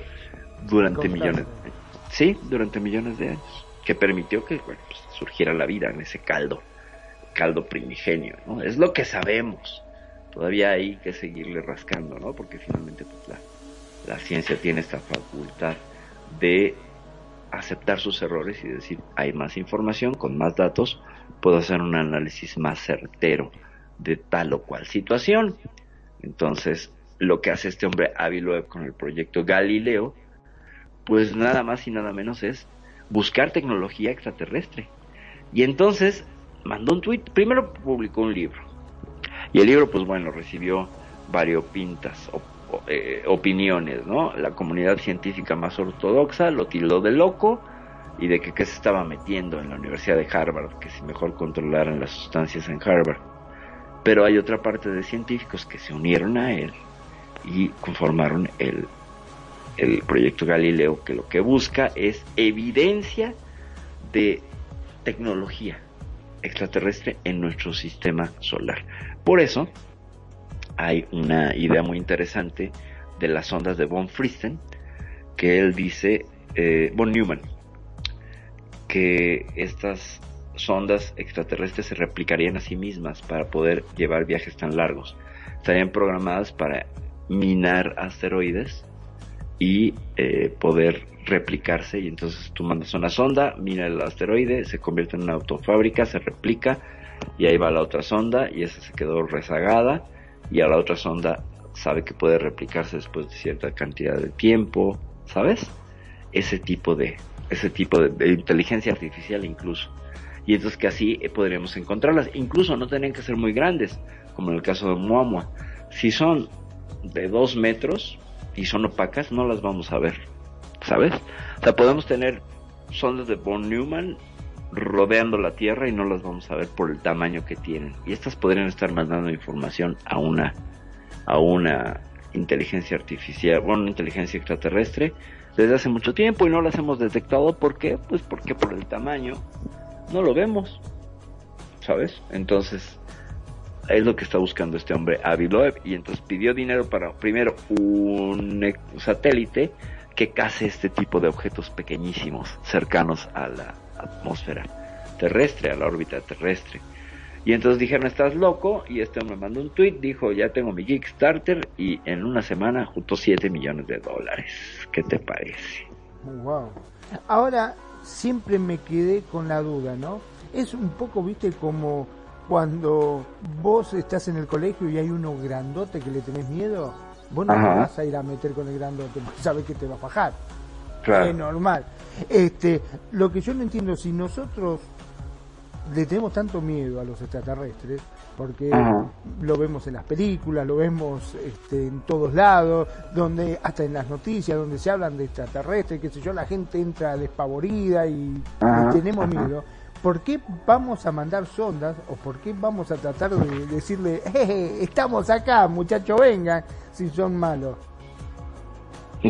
durante millones de años. Sí, durante millones de años. Que permitió que bueno, pues, surgiera la vida en ese caldo, caldo primigenio, ¿no? Es lo que sabemos. Todavía hay que seguirle rascando, ¿no? Porque finalmente pues, la, la ciencia tiene esta facultad de aceptar sus errores y decir, hay más información, con más datos, puedo hacer un análisis más certero de tal o cual situación. Entonces, lo que hace este hombre Avi Loeb con el proyecto Galileo, pues nada más y nada menos es buscar tecnología extraterrestre. Y entonces mandó un tweet, primero publicó un libro. Y el libro, pues bueno, recibió variopintas op- eh, opiniones, ¿no? La comunidad científica más ortodoxa lo tildó de loco y de que qué se estaba metiendo en la Universidad de Harvard, que si mejor controlaran las sustancias en Harvard. Pero hay otra parte de científicos que se unieron a él y conformaron el, el proyecto Galileo, que lo que busca es evidencia de tecnología extraterrestre en nuestro sistema solar. Por eso hay una idea muy interesante de las ondas de von Fristen, que él dice, eh, von Neumann, que estas sondas extraterrestres se replicarían a sí mismas para poder llevar viajes tan largos. Estarían programadas para minar asteroides y eh, poder replicarse y entonces tú mandas una sonda, mina el asteroide, se convierte en una autofábrica, se replica y ahí va la otra sonda y esa se quedó rezagada y a la otra sonda sabe que puede replicarse después de cierta cantidad de tiempo, ¿sabes? Ese tipo de ese tipo de, inteligencia artificial incluso. Y entonces que así eh, podríamos encontrarlas. Incluso no tienen que ser muy grandes, como en el caso de Muamua. Si son de dos metros y son opacas, no las vamos a ver. ¿Sabes? O sea, podemos tener sondas de von Neumann rodeando la Tierra y no las vamos a ver por el tamaño que tienen. Y estas podrían estar mandando información a una a una inteligencia artificial, bueno, una inteligencia extraterrestre desde hace mucho tiempo y no las hemos detectado. ¿Por qué? Pues porque por el tamaño no lo vemos. ¿Sabes? Entonces, es lo que está buscando este hombre, Avi Loeb, y entonces pidió dinero para, primero, un satélite que case este tipo de objetos pequeñísimos, cercanos a la atmósfera terrestre, a la órbita terrestre. Y entonces dijeron, estás loco, y este hombre mandó un tweet, dijo, ya tengo mi Kickstarter, y en una semana juntó 7 millones de dólares. ¿Qué te parece? Wow. Ahora, siempre me quedé con la duda, ¿no? Es un poco, viste, como cuando vos estás en el colegio y hay uno grandote que le tenés miedo, vos no te vas a ir a meter con el grandote porque sabes que te va a fajar. Claro. Es normal. Este, lo que yo no entiendo, si nosotros le tenemos tanto miedo a los extraterrestres, porque Ajá. lo vemos en las películas, lo vemos este, en todos lados, donde hasta en las noticias donde se hablan de extraterrestres, qué sé yo, la gente entra despavorida y Ajá, tenemos miedo. ¿Por qué vamos a mandar sondas o por qué vamos a tratar de decirle, "Jeje, estamos acá, muchachos, vengan, si son malos?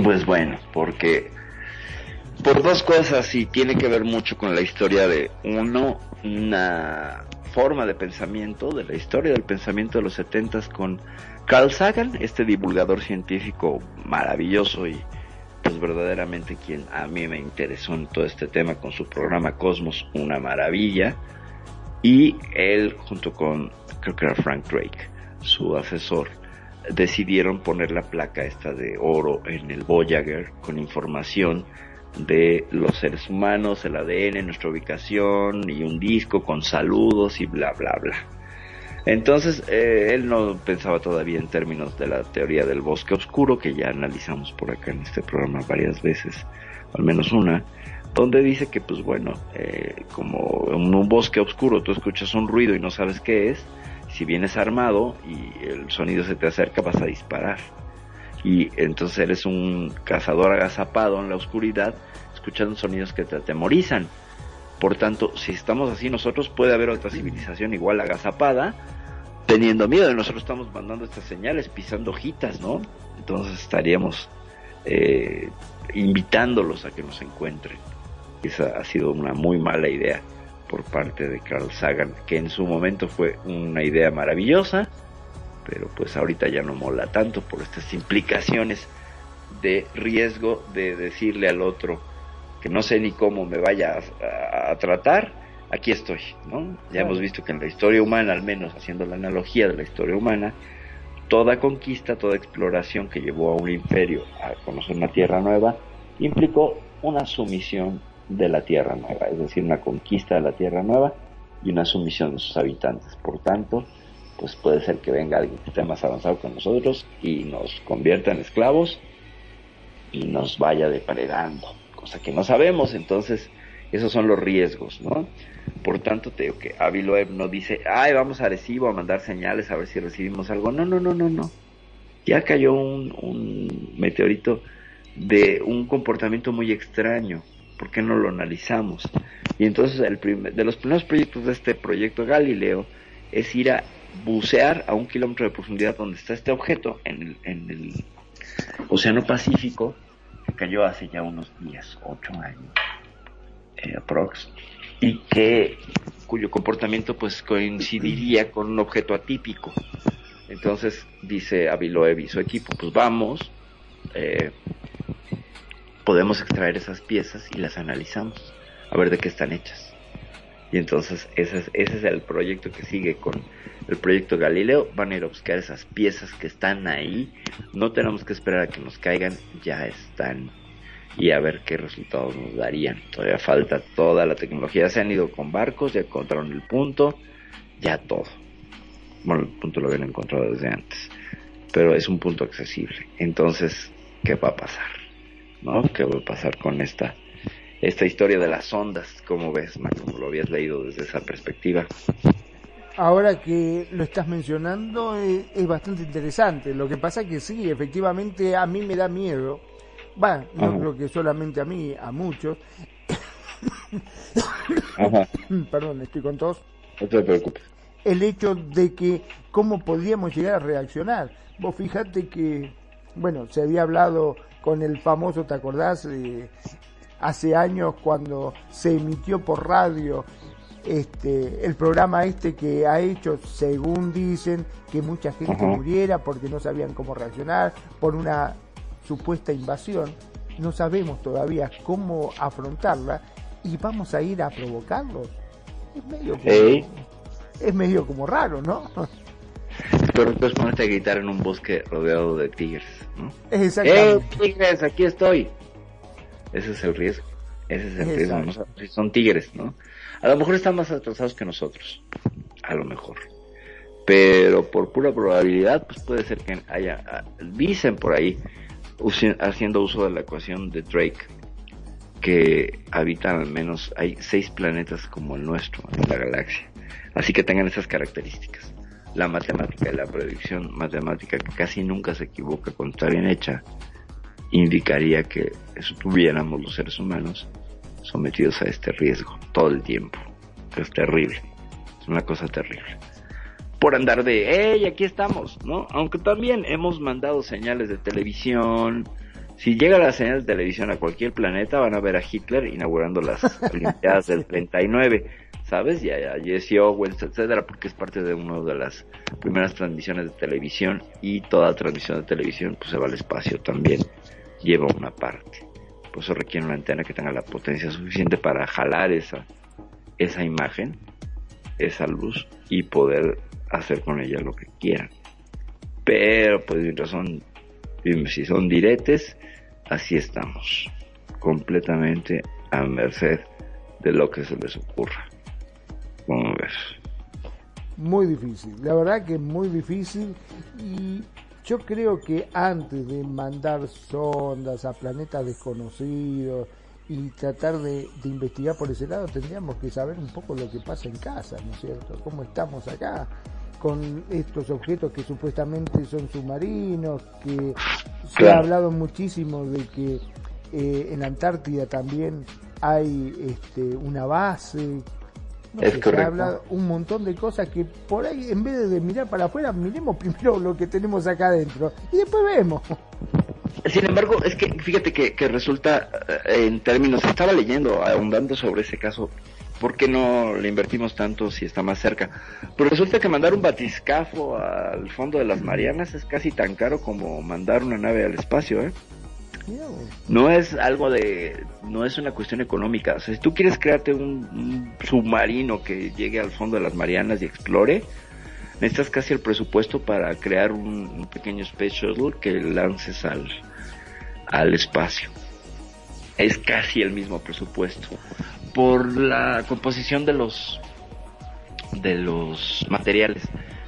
Pues bueno, porque por dos cosas y tiene que ver mucho con la historia de uno, una forma de pensamiento, de la historia del pensamiento de los setentas con Carl Sagan, este divulgador científico maravilloso y pues verdaderamente quien a mí me interesó en todo este tema con su programa Cosmos, una maravilla, y él junto con, creo que era Frank Drake, su asesor, decidieron poner la placa esta de oro en el Voyager con información de los seres humanos, el ADN, nuestra ubicación y un disco con saludos y bla bla bla. Entonces, eh, él no pensaba todavía en términos de la teoría del bosque oscuro, que ya analizamos por acá en este programa varias veces, al menos una, donde dice que, pues bueno, eh, como en un bosque oscuro tú escuchas un ruido y no sabes qué es, si vienes armado y el sonido se te acerca, vas a disparar. Y entonces eres un cazador agazapado en la oscuridad, escuchando sonidos que te atemorizan. Por tanto, si estamos así nosotros, puede haber otra civilización igual agazapada, teniendo miedo, y nosotros estamos mandando estas señales, pisando hojitas, ¿no? Entonces estaríamos eh, invitándolos a que nos encuentren. Esa ha sido una muy mala idea por parte de Carl Sagan, que en su momento fue una idea maravillosa, pero pues ahorita ya no mola tanto por estas implicaciones de riesgo de decirle al otro que no sé ni cómo me vaya a, a- a tratar, aquí estoy, ¿no? Ya hemos visto que en la historia humana, al menos haciendo la analogía de la historia humana, toda conquista, toda exploración que llevó a un imperio a conocer una tierra nueva, implicó una sumisión de la tierra nueva, es decir, una conquista de la tierra nueva y una sumisión de sus habitantes. Por tanto, pues puede ser que venga alguien que esté más avanzado que nosotros y nos convierta en esclavos y nos vaya depredando, cosa que no sabemos, entonces esos son los riesgos, ¿no? Por tanto, te digo que Avi Loeb no dice, ay, vamos a Arecibo a mandar señales a ver si recibimos algo. No, no, no, no, no. ya cayó un, un meteorito de un comportamiento muy extraño. ¿Por qué no lo analizamos? Y entonces el primer- de los primeros proyectos de este proyecto Galileo es ir a bucear a un kilómetro de profundidad donde está este objeto en el, en el Océano Pacífico que cayó hace ya unos 10, 8 años eh, y que cuyo comportamiento pues coincidiría con un objeto atípico. Entonces dice Aviloev y su equipo, pues vamos, eh, podemos extraer esas piezas y las analizamos, a ver de qué están hechas. Y entonces ese es, ese es el proyecto que sigue con el proyecto Galileo. Van a ir a buscar esas piezas que están ahí. No tenemos que esperar a que nos caigan, ya están. Y a ver qué resultados nos darían. Todavía falta toda la tecnología. Se han ido con barcos, ya encontraron el punto, ya todo. Bueno, el punto lo habían encontrado desde antes. Pero es un punto accesible. Entonces, ¿qué va a pasar? ¿No? ¿Qué va a pasar con esta esta historia de las ondas, como ves, como lo habías leído desde esa perspectiva. Ahora que lo estás mencionando eh, es, bastante interesante. Lo que pasa que sí, efectivamente a mí me da miedo. Va, no Ajá. creo que solamente a mí, a muchos. Ajá. Perdón, estoy con tos. No te preocupes. el hecho de que cómo podríamos llegar a reaccionar. Vos fíjate que, bueno, se había hablado con el famoso, ¿te acordás? Eh, hace años cuando se emitió por radio este el programa este que ha hecho, según dicen, que mucha gente muriera porque no sabían cómo reaccionar por una supuesta invasión. No sabemos todavía cómo afrontarla y vamos a ir a provocarlos. Es medio como, es medio como raro, ¿no? Pero entonces ponerte a gritar en un bosque rodeado de tigres, ¿no? Exactamente. ¡Eh, tigres, aquí estoy! Ese es el riesgo. Ese es el riesgo. No son tigres, ¿no? A lo mejor están más atrasados que nosotros. A lo mejor. Pero por pura probabilidad, pues puede ser que haya, dicen por ahí, haciendo uso de la ecuación de Drake, que habitan al menos, hay seis planetas como el nuestro en la galaxia. Así que tengan esas características. La matemática la predicción matemática que casi nunca se equivoca cuando está bien hecha, indicaría que estuviéramos los seres humanos sometidos a este riesgo todo el tiempo. Es terrible. Es una cosa terrible. Por andar de, hey, aquí estamos, ¿no? Aunque también hemos mandado señales de televisión. Si llega la señal de televisión a cualquier planeta, van a ver a Hitler inaugurando las Olimpiadas del 39, ¿sabes? Y a a Jesse Owens, etcétera, porque es parte de una de las primeras transmisiones de televisión y toda transmisión de televisión pues se va al espacio también, lleva una parte. Por eso requiere una antena que tenga la potencia suficiente para jalar esa, esa imagen, esa luz y poder hacer con ella lo que quieran. Pero pues son, si son diretes, así estamos, completamente a merced de lo que se les ocurra. ¿Cómo ves? Muy difícil, la verdad que muy difícil y yo creo que antes de mandar sondas a planetas desconocidos y tratar de, de investigar por ese lado tendríamos que saber un poco lo que pasa en casa, ¿no es cierto? ¿Cómo estamos acá? con estos objetos que supuestamente son submarinos, que se ha hablado muchísimo de que eh, en la Antártida también hay este, una base, no Es sé, se correcto. ha hablado un montón de cosas que por ahí, en vez de mirar para afuera, miremos primero lo que tenemos acá adentro y después vemos. Sin embargo, es que fíjate que, que resulta, eh, en términos, estaba leyendo, ahondando sobre ese caso, ¿por qué no le invertimos tanto si está más cerca? Pero resulta que mandar un batiscafo al fondo de las Marianas es casi tan caro como mandar una nave al espacio, ¿eh? No es algo de, no es una cuestión económica. O sea, si tú quieres crearte un, un submarino que llegue al fondo de las Marianas y explore, necesitas casi el presupuesto para crear un, un pequeño space shuttle que lances al, al espacio. Es casi el mismo presupuesto. Por la composición de los, de los materiales.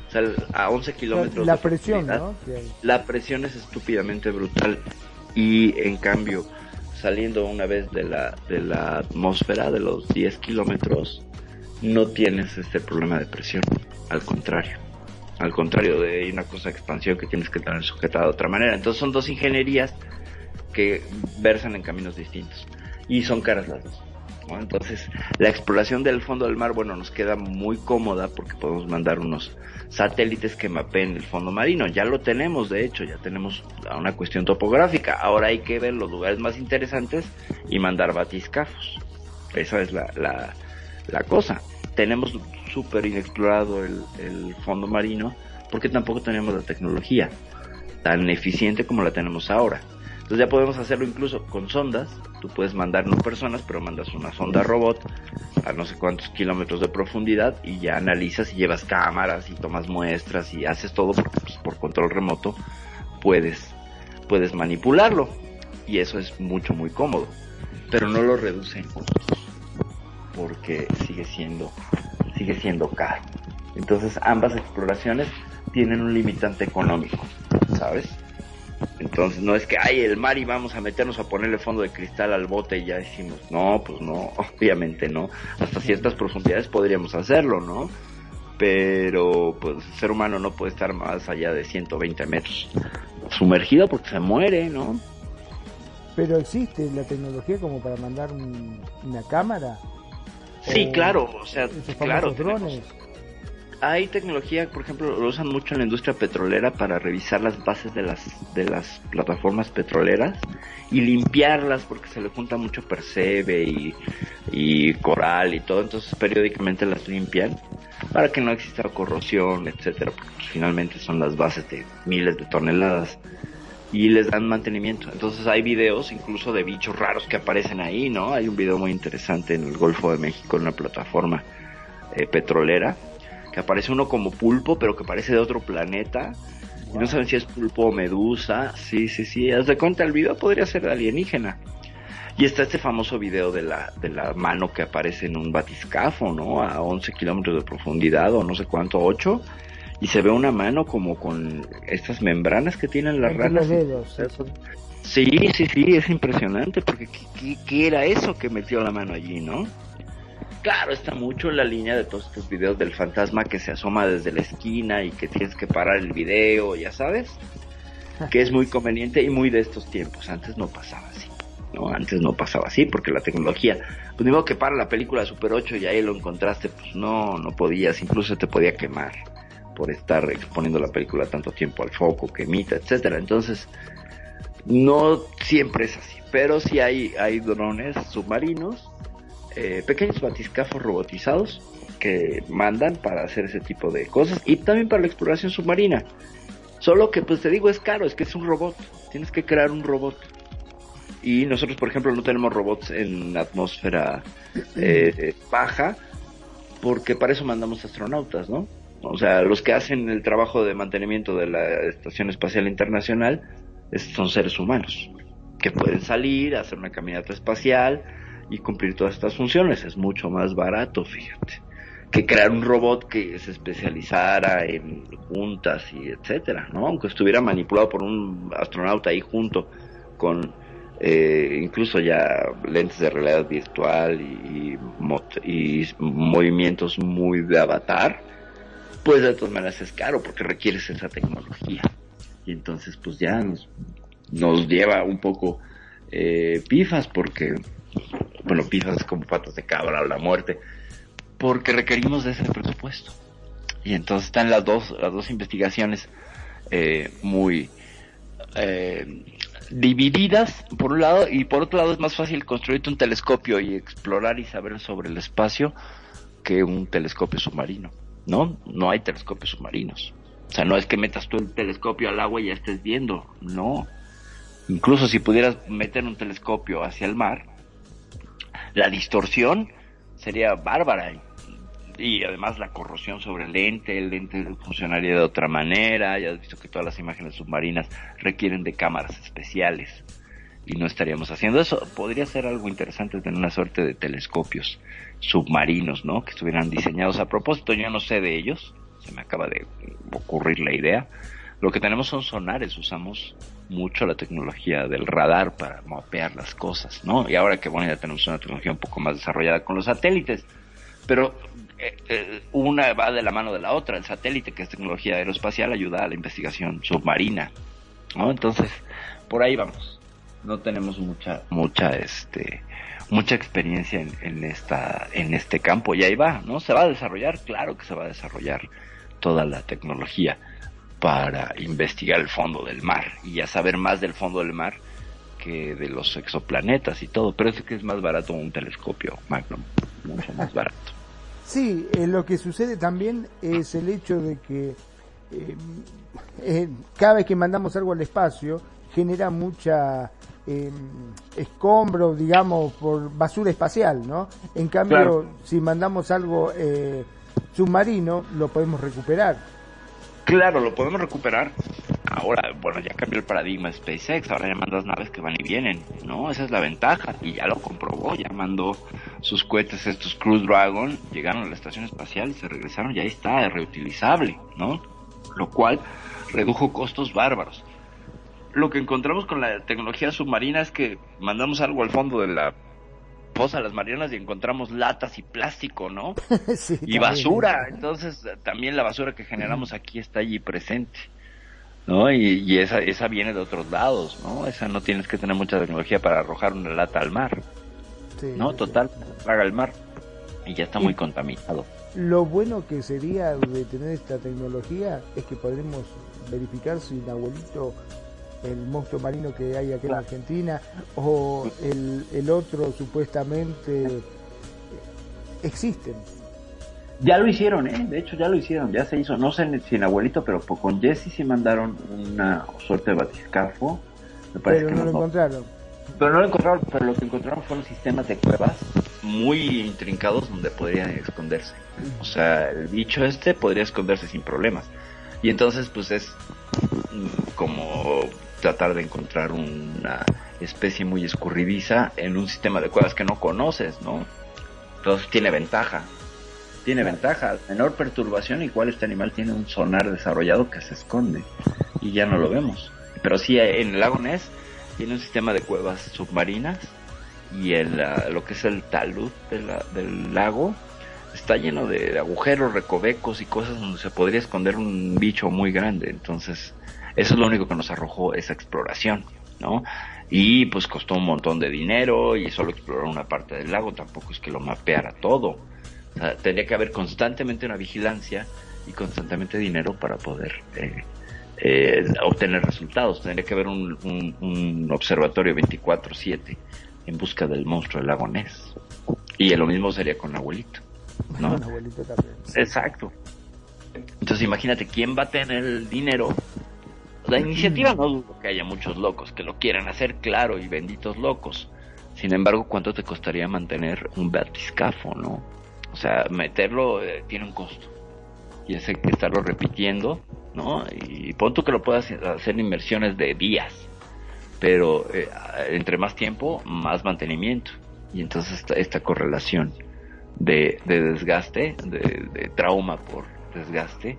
O sea, a 11 kilómetros. La de presión, ¿no? La presión es estúpidamente brutal y en cambio saliendo una vez de la de la atmósfera de los 10 kilómetros no tienes este problema de presión al contrario Al contrario, de una cosa de expansión que tienes que tener sujetada de otra manera. Entonces son dos ingenierías que versan en caminos distintos. Y son caras las dos. Entonces, la exploración del fondo del mar, bueno, nos queda muy cómoda porque podemos mandar unos satélites que mapeen el fondo marino. Ya lo tenemos, de hecho, ya tenemos una cuestión topográfica. Ahora hay que ver los lugares más interesantes y mandar batiscafos. Esa es la, la, la cosa. Tenemos súper inexplorado el, el fondo marino porque tampoco tenemos la tecnología tan eficiente como la tenemos ahora. Entonces ya podemos hacerlo incluso con sondas. Tú puedes mandar no personas, pero mandas una sonda robot a no sé cuántos kilómetros de profundidad y ya analizas y llevas cámaras y tomas muestras y haces todo porque pues, por control remoto puedes puedes manipularlo y eso es mucho muy cómodo, pero no lo reduce en costos porque sigue siendo sigue siendo caro. Entonces ambas exploraciones tienen un limitante económico, ¿sabes? Entonces no es que, ay, el mar y vamos a meternos a ponerle fondo de cristal al bote y ya decimos, no, pues no, obviamente no. Hasta ciertas profundidades podríamos hacerlo, ¿no? Pero pues el ser humano no puede estar más allá de 120 metros sumergido porque se muere, ¿no? Pero existe la tecnología como para mandar un- una cámara. Sí, claro, o sea, claro. drones. Hay tecnología, por ejemplo, lo usan mucho en la industria petrolera para revisar las bases de las de las plataformas petroleras y limpiarlas porque se le junta mucho percebe y, y coral y todo, entonces periódicamente las limpian para que no exista corrosión, etcétera, porque pues, finalmente son las bases de miles de toneladas y les dan mantenimiento. Entonces hay videos incluso de bichos raros que aparecen ahí, ¿no? Hay un video muy interesante en el Golfo de México en una plataforma eh, petrolera que aparece uno como pulpo, pero que parece de otro planeta. Y no saben si es pulpo o medusa. Sí, sí, sí. Haz de cuenta, el video podría ser de alienígena. Y está este famoso video de la, de la mano que aparece en un batiscafo, ¿no? A 11 kilómetros de profundidad o no sé cuánto, 8. Y se ve una mano como con estas membranas que tienen las ranas. dedos. sí, sí. Sí, sí, sí, es impresionante porque ¿qué, qué, qué era eso que metió la mano allí, no? Claro, está mucho en la línea de todos estos videos del fantasma que se asoma desde la esquina y que tienes que parar el video, ya sabes, que es muy conveniente y muy de estos tiempos. Antes no pasaba así, ¿no? Antes no pasaba así porque la tecnología, pues ni modo que para la película Super 8 y ahí lo encontraste, pues no, no podías, incluso te podía quemar por estar exponiendo la película tanto tiempo al foco que emita, etcétera. Entonces, no siempre es así, pero sí hay, hay drones submarinos, eh, pequeños batiscafos robotizados que mandan para hacer ese tipo de cosas y también para la exploración submarina. Solo que, pues te digo, es caro, es que es un robot, tienes que crear un robot. Y nosotros, por ejemplo, no tenemos robots en atmósfera eh, baja, porque para eso mandamos astronautas, ¿no? O sea, los que hacen el trabajo de mantenimiento de la Estación Espacial Internacional son seres humanos, que pueden salir, hacer una caminata espacial y cumplir todas estas funciones. Es mucho más barato, fíjate, que crear un robot que se especializara en juntas y etcétera, ¿no? Aunque estuviera manipulado por un astronauta ahí junto con eh, incluso ya lentes de realidad virtual y, movimientos muy de avatar, pues de todas maneras es caro porque requieres esa tecnología. Y entonces pues ya nos, nos lleva un poco eh, pifas porque, bueno, es como patas de cabra o la muerte, porque requerimos de ese presupuesto. Y entonces están las dos, las dos investigaciones eh, muy eh, divididas por un lado y por otro lado es más fácil construirte un telescopio y explorar y saber sobre el espacio que un telescopio submarino, ¿no? No hay telescopios submarinos. O sea, no es que metas tú el telescopio al agua y ya estés viendo, no. Incluso si pudieras meter un telescopio hacia el mar, la distorsión sería bárbara y, además la corrosión sobre el lente, el lente funcionaría de otra manera, ya has visto que todas las imágenes submarinas requieren de cámaras especiales y no estaríamos haciendo eso. Podría ser algo interesante tener una suerte de telescopios submarinos, ¿no? Que estuvieran diseñados a propósito, yo no sé de ellos, se me acaba de ocurrir la idea. Lo que tenemos son sonares, usamos mucho la tecnología del radar para mapear las cosas, ¿no? Y ahora que bueno, ya tenemos una tecnología un poco más desarrollada con los satélites, pero eh, eh, una va de la mano de la otra. El satélite, que es tecnología aeroespacial, ayuda a la investigación submarina, ¿no? Entonces, por ahí vamos. No tenemos mucha, mucha, este, mucha experiencia en, en esta, en este campo y ahí va, ¿no? Se va a desarrollar, claro que se va a desarrollar toda la tecnología para investigar el fondo del mar y ya saber más del fondo del mar que de los exoplanetas y todo, pero es que es más barato un telescopio Magnum, mucho más barato. Sí, eh, lo que sucede también es el hecho de que eh, eh, cada vez que mandamos algo al espacio genera mucha eh, escombro, digamos, por basura espacial, ¿no? En cambio, Claro. si mandamos algo eh, submarino, lo podemos recuperar. Claro, lo podemos recuperar. Ahora, bueno, ya cambió el paradigma SpaceX, ahora ya mandas naves que van y vienen, ¿no? Esa es la ventaja, y ya lo comprobó, ya mandó sus cohetes, estos Crew Dragon, llegaron a la estación espacial y se regresaron, y ahí está, es reutilizable, ¿no? Lo cual redujo costos bárbaros. Lo que encontramos con la tecnología submarina es que mandamos algo al fondo de la de las Marianas y encontramos latas y plástico, ¿no? Sí, y también. basura. Entonces, también la basura que generamos aquí está allí presente. ¿No? Y, y esa, esa viene de otros lados, ¿no? Esa no tienes que tener mucha tecnología para arrojar una lata al mar, Sí, ¿no? Total, paga el mar y ya está muy contaminado. Lo bueno que sería de tener esta tecnología es que podremos verificar si Nahuelito, el monstruo marino que hay acá en Argentina, o el, el otro supuestamente existen. Ya lo hicieron, ¿eh? De hecho, ya lo hicieron, ya se hizo. No sé si en abuelito, pero con Jesse sí mandaron una suerte de batiscafo. Me parece Pero que no lo encontraron. Pero no lo encontraron, pero lo que encontraron fueron sistemas de cuevas muy intrincados donde podrían esconderse. O sea, el bicho este podría esconderse sin problemas. Y entonces, pues es como tratar de encontrar una especie muy escurridiza en un sistema de cuevas que no conoces, ¿no? Entonces tiene ventaja. Tiene ventaja. Menor perturbación, igual este animal tiene un sonar desarrollado que se esconde. Y ya no lo vemos. Pero sí, en el lago Ness tiene un sistema de cuevas submarinas y el, ah, lo que es el talud de la- del lago está lleno de agujeros, recovecos y cosas donde se podría esconder un bicho muy grande. Entonces, eso es lo único que nos arrojó esa exploración, ¿no? Y pues costó un montón de dinero y solo explorar una parte del lago, tampoco es que lo mapeara todo. O sea, tendría que haber constantemente una vigilancia y constantemente dinero para poder eh, eh, obtener resultados. Tendría que haber un, un- un observatorio 24/7 en busca del monstruo del lago Ness. Y lo mismo sería con abuelito. ¿no? Con abuelito también. Exacto. Entonces imagínate quién va a tener el dinero. La iniciativa no dudo que haya muchos locos que lo quieran hacer, claro, y benditos locos. Sin embargo, ¿cuánto te costaría mantener un batiscafo, no? O sea, meterlo eh, tiene un costo. Y ese que estarlo repitiendo, ¿no? Y pon tú que lo puedas hacer inversiones de días. Pero eh, entre más tiempo, más mantenimiento. Y entonces esta, esta correlación de, de desgaste, de, de trauma por desgaste,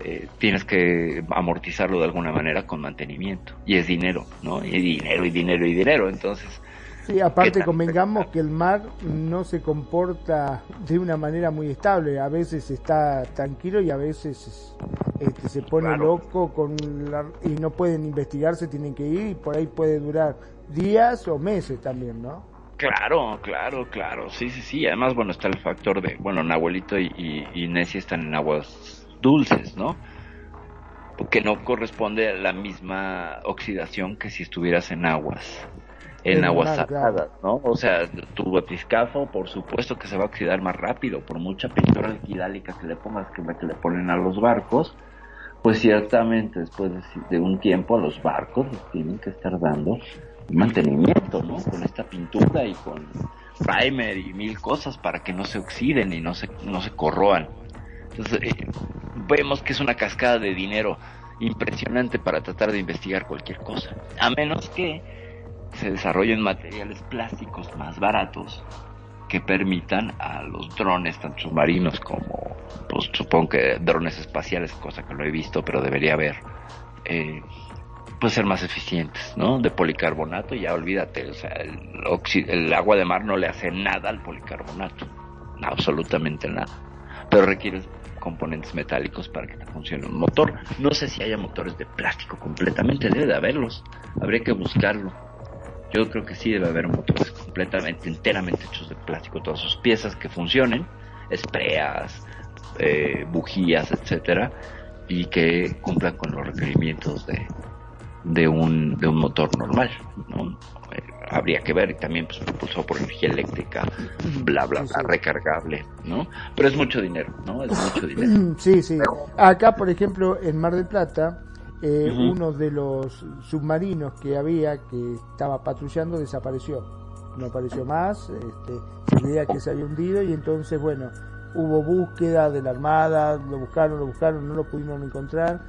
eh, tienes que amortizarlo de alguna manera con mantenimiento. Y es dinero, ¿no? Y dinero, y dinero, y dinero. Entonces, Sí, aparte convengamos que el mar no se comporta de una manera muy estable, a veces está tranquilo y a veces este, se pone Claro. loco con la- y no pueden investigarse, tienen que ir y por ahí puede durar días o meses también, ¿no? Claro, claro, claro, sí, sí, sí. Además, bueno, está el factor de, bueno, Nahuelito y, y, y Nessie están en aguas dulces, ¿no? Porque no corresponde a la misma oxidación que si estuvieras en aguas, en aguas saladas, ¿no? O sea, tu batiscafo, por supuesto que se va a oxidar más rápido, por mucha pintura alquilálica que le pongas, que que le ponen a los barcos, pues ciertamente después de, de un tiempo a los barcos les tienen que estar dando mantenimiento, ¿no? Con esta pintura y con primer y mil cosas para que no se oxiden y no se, no se corroan. Entonces, eh, vemos que es una cascada de dinero impresionante para tratar de investigar cualquier cosa. A menos que se desarrollen materiales plásticos más baratos que permitan a los drones, tanto submarinos como, pues supongo que drones espaciales, cosa que no he visto, pero debería haber, eh, pues ser más eficientes, ¿no? De policarbonato, ya olvídate, o sea, el, el agua de mar no le hace nada al policarbonato, absolutamente nada. Pero requieres componentes metálicos para que te funcione un motor. No sé si haya motores de plástico completamente, debe de haberlos. Habría que buscarlo. Yo creo que sí debe haber motores completamente, enteramente hechos de plástico, todas sus piezas que funcionen, espreas, eh, bujías, etcétera, y que cumplan con los requerimientos de, de un, de un motor normal, ¿no? Eh, habría que ver, y también pues propulsado por energía eléctrica, bla, bla, bla, recargable, ¿no? Pero es mucho dinero, ¿no? Es mucho dinero. Sí, sí. Acá, por ejemplo, en Mar del Plata, eh, uno de los submarinos que había que estaba patrullando desapareció. No apareció más, este, se creía que se había hundido y entonces, bueno, hubo búsqueda de la Armada, lo buscaron, lo buscaron, no lo pudieron encontrar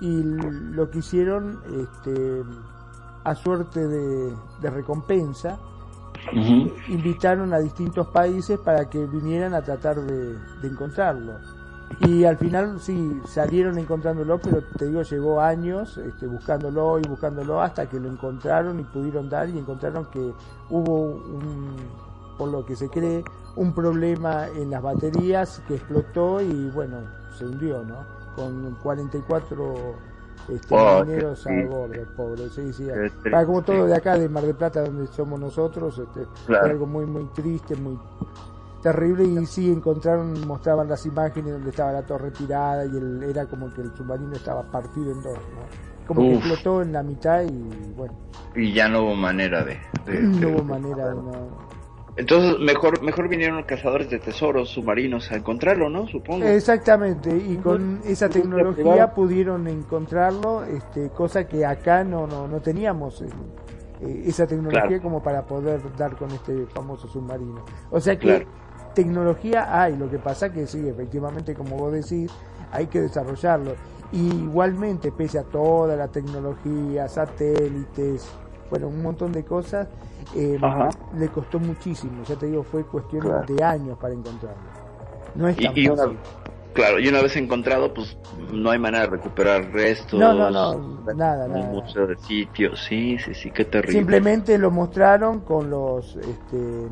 y lo que hicieron, este, a suerte de, de recompensa, invitaron a distintos países para que vinieran a tratar de, de encontrarlo. Y al final sí, salieron encontrándolo, pero te digo, llevó años este, buscándolo y buscándolo hasta que lo encontraron y pudieron dar y encontraron que hubo un, por lo que se cree, un problema en las baterías que explotó y bueno, se hundió, ¿no? Con 44 este, Oh, marineros qué a bordo, pobre, sí, sí. Para como todo de acá, de Mar del Plata, donde somos nosotros, este, Claro. algo muy, muy triste, muy terrible y sí encontraron, mostraban las imágenes donde estaba la torre tirada y el, era como que el submarino estaba partido en dos, ¿no? Como que explotó en la mitad y bueno, Y ya no hubo manera de... de- no de- hubo manera de no... Entonces, mejor, mejor vinieron cazadores de tesoros submarinos a encontrarlo, ¿no? Supongo. Exactamente, y con esa tecnología pudieron encontrarlo, este, cosa que acá no, no, no teníamos eh, eh, esa tecnología Claro. como para poder dar con este famoso submarino. O sea que Claro. tecnología hay, lo que pasa que sí, efectivamente, como vos decís, hay que desarrollarlo. Y igualmente, pese a toda la tecnología, satélites, bueno, un montón de cosas, eh, le costó muchísimo, ya te digo, fue cuestión Claro. de años para encontrarlo. No es tan y una, fácil. claro, y una vez encontrado, pues no hay manera de recuperar restos. No, no, no, nada, nada. museo de sitio. Sí, sí, sí, qué terrible. Simplemente lo mostraron con los, este,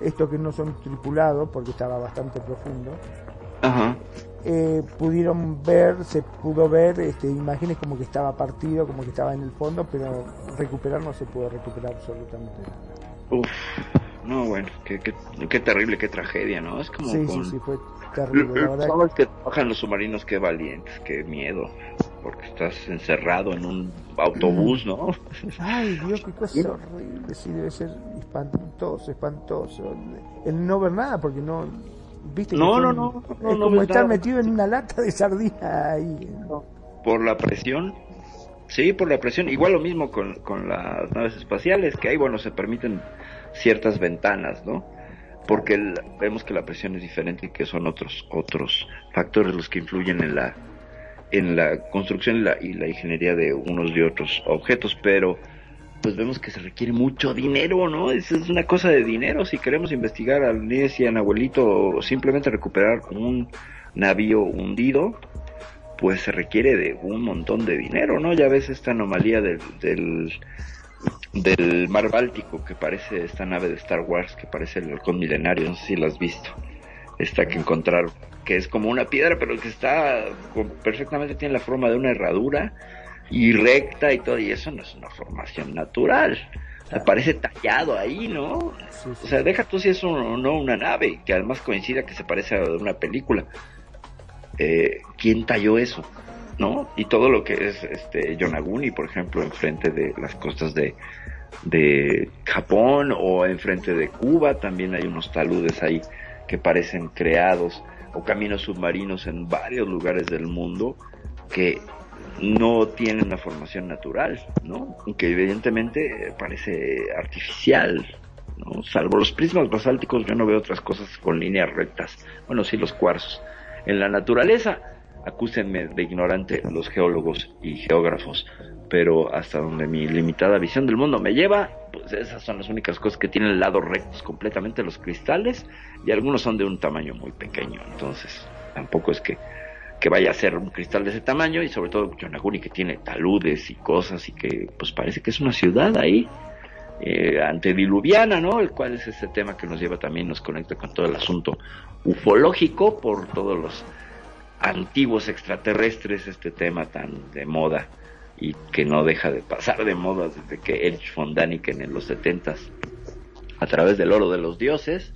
estos que no son tripulados, porque estaba bastante profundo. Ajá. Eh, pudieron ver, se pudo ver este, imágenes como que estaba partido, como que estaba en el fondo, pero recuperar no se pudo recuperar absolutamente nada. Uf, no, bueno, qué, qué, qué terrible, qué tragedia, ¿no? Es como Sí, con... sí, sí, fue terrible, la verdad. Que bajan los submarinos, qué valientes, qué miedo. Porque estás encerrado en un autobús, ¿no? Ay, Dios, qué cosa horrible, sí, debe ser espantoso, espantoso. El no ver nada, porque no, viste No, son- no, no, no, es no como estar metido en una lata de sardina ahí. Por la presión. Sí, por la presión. Igual lo mismo con, con las naves espaciales, que ahí, bueno, se permiten ciertas ventanas, ¿no? Porque el- vemos que la presión es diferente y que son otros otros factores los que influyen en la en la construcción y la, y la ingeniería de unos y otros objetos, pero pues vemos que se requiere mucho dinero, ¿no? Es, es una cosa de dinero. Si queremos investigar al Liz y a Nahuelito o simplemente recuperar un navío hundido, pues se requiere de un montón de dinero, ¿no? Ya ves esta anomalía del, del, mar Báltico que parece esta nave de Star Wars que parece el halcón milenario, no sé si la has visto. Esta que encontraron, que es como una piedra, pero que está perfectamente tiene la forma de una herradura y recta y todo, y eso no es una formación natural. O sea, parece tallado ahí, ¿no? O sea, deja tú si es un- o no una nave, que además coincida que se parece a una película. Eh, ¿Quién talló eso? ¿No? Y todo lo que es este Yonaguni, por ejemplo, enfrente de las costas de, de Japón o enfrente de Cuba, también hay unos taludes ahí que parecen creados, o caminos submarinos en varios lugares del mundo que no tienen una formación natural, ¿no? Que evidentemente eh, parece artificial, ¿no? Salvo los prismas basálticos, yo no veo otras cosas con líneas rectas. Bueno, sí, los cuarzos. En la naturaleza, acúsenme de ignorante los geólogos y geógrafos, pero hasta donde mi limitada visión del mundo me lleva, pues esas son las únicas cosas que tienen lados rectos completamente los cristales y algunos son de un tamaño muy pequeño, entonces tampoco es que, que vaya a ser un cristal de ese tamaño y sobre todo Yonaguni que tiene taludes y cosas y que pues parece que es una ciudad ahí, eh, antediluviana, ¿no? El cual es este tema que nos lleva también, nos conecta con todo el asunto ufológico por todos los antiguos extraterrestres, este tema tan de moda y que no deja de pasar de moda desde que Erich von Daniken en los setentas a través del oro de los dioses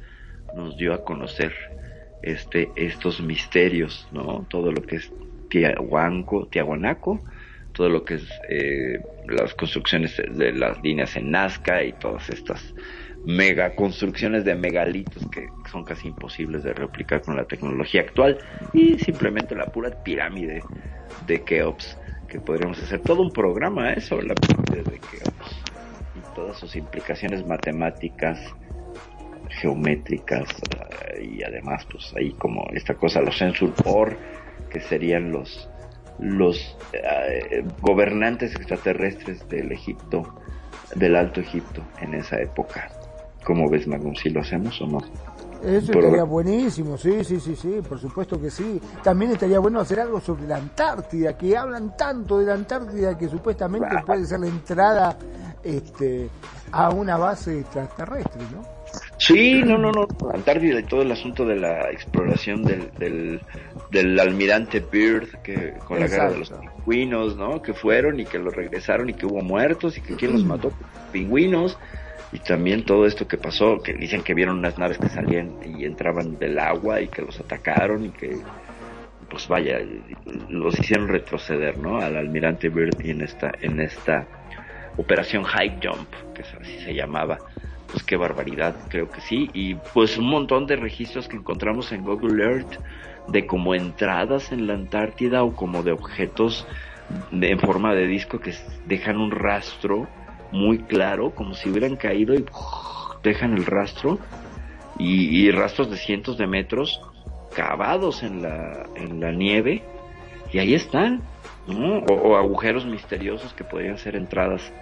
nos dio a conocer este estos misterios, ¿no? Todo lo que es Tiahuanco, Tiahuanaco, todo lo que es eh, las construcciones de las líneas en Nazca y todas estas mega construcciones de megalitos que son casi imposibles de replicar con la tecnología actual y simplemente la pura pirámide de Keops que podríamos hacer todo un programa ¿eh? sobre la pirámide de Keops y todas sus implicaciones matemáticas geométricas eh, y además pues ahí como esta cosa los censur por que serían los los eh, gobernantes extraterrestres del Egipto del Alto Egipto en esa época ¿Cómo ves, Magnum? ¿Si lo hacemos o no? Eso estaría buenísimo, sí, sí, sí, sí, por supuesto que sí. También estaría bueno hacer algo sobre la Antártida, que hablan tanto de la Antártida que supuestamente puede ser la entrada este, a una base extraterrestre, ¿no? Sí, no, no, no, Antártida y todo el asunto de la exploración del, del, del almirante Byrd, que con la guerra de los pingüinos, ¿no? Que fueron y que lo regresaron y que hubo muertos y que quién los mató, pingüinos y también todo esto que pasó, que dicen que vieron unas naves que salían y entraban del agua y que los atacaron y que, pues vaya, los hicieron retroceder, ¿no? Al almirante Byrd en esta, en esta operación High Jump, que así se llamaba. Pues qué barbaridad, creo que sí. Y pues un montón de registros que encontramos en Google Earth de como entradas en la Antártida o como de objetos en forma de disco que dejan un rastro muy claro, como si hubieran caído y dejan el rastro. Y, rastros de cientos de metros cavados en la, en la nieve. Y ahí están, o, agujeros misteriosos que podrían ser entradas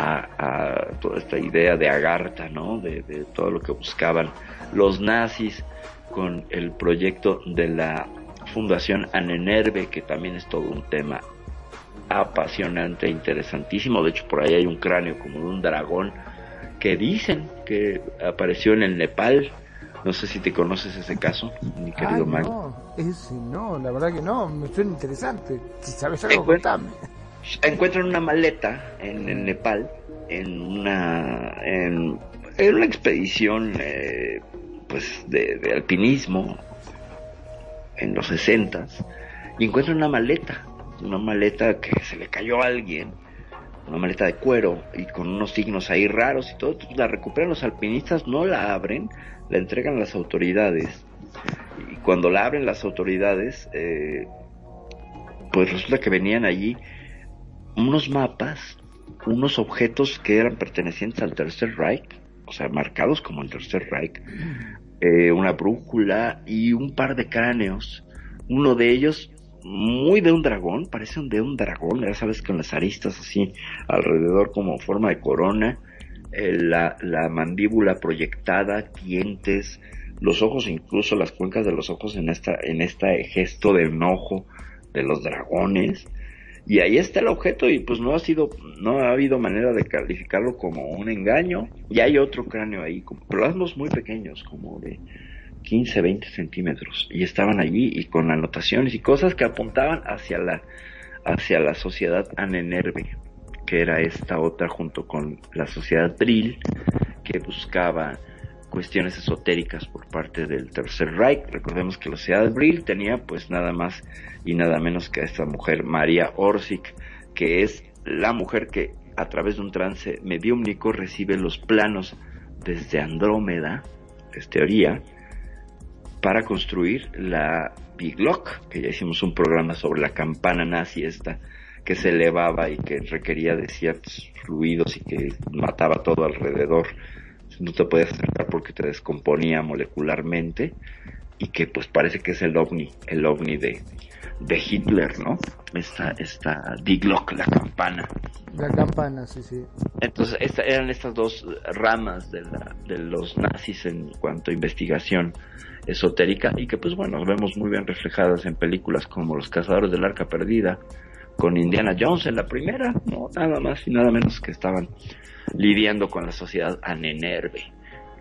a, toda esta idea de Agartha, ¿no? De, de todo lo que buscaban los nazis con el proyecto de la Fundación Anenerve, que también es todo un tema apasionante, interesantísimo. De hecho, por ahí hay un cráneo como de un dragón que dicen que apareció en el Nepal. No sé si te conoces ese caso, mi querido Ay, No, ese no, la verdad que no, me suena interesante. Si sabes algo, contame. Encuentran una maleta en Nepal, en una, en, una expedición eh, pues de, alpinismo en los sesentas, y encuentran una maleta una maleta que se le cayó a alguien, una maleta de cuero y con unos signos ahí raros y todo, la recuperan los alpinistas, no la abren, la entregan a las autoridades y cuando la abren las autoridades, eh, pues resulta que venían allí unos mapas, unos objetos que eran pertenecientes al Tercer Reich, o sea, marcados como el Tercer Reich, eh, una brújula y un par de cráneos. Uno de ellos muy de un dragón, parece un de un dragón, ya sabes, con las aristas así alrededor como forma de corona, eh, la, la mandíbula proyectada, dientes, los ojos, incluso las cuencas de los ojos en esta, en este gesto de enojo de los dragones. Y ahí está el objeto y pues no ha sido, no ha habido manera de calificarlo como un engaño. Y hay otro cráneo ahí, como, plasmos muy pequeños, como de 15, 20 centímetros y estaban allí y con anotaciones y cosas que apuntaban hacia la, hacia la sociedad Anenerve, que era esta otra junto con la sociedad Brill, que buscaba cuestiones esotéricas por parte del Tercer Reich. Recordemos que la sociedad Brill tenía pues nada más y nada menos que a esta mujer María Orsic, que es la mujer que a través de un trance mediúmnico recibe los planos desde Andrómeda, es teoría, para construir la Big Lock, que ya hicimos un programa sobre la campana nazi esta que se elevaba y que requería de ciertos fluidos y que mataba todo alrededor. No te podías acercar porque te descomponía molecularmente y que pues parece que es el ovni, el ovni de, de Hitler, ¿no? Esta, esta Die Glock, la campana. La campana, sí, sí. Entonces, esta, eran estas dos ramas de, la, de los nazis en cuanto a investigación esotérica y que pues bueno, vemos muy bien reflejadas en películas como Los Cazadores del Arca Perdida con Indiana Jones en la primera, no nada más y nada menos que estaban lidiando con la sociedad anenerve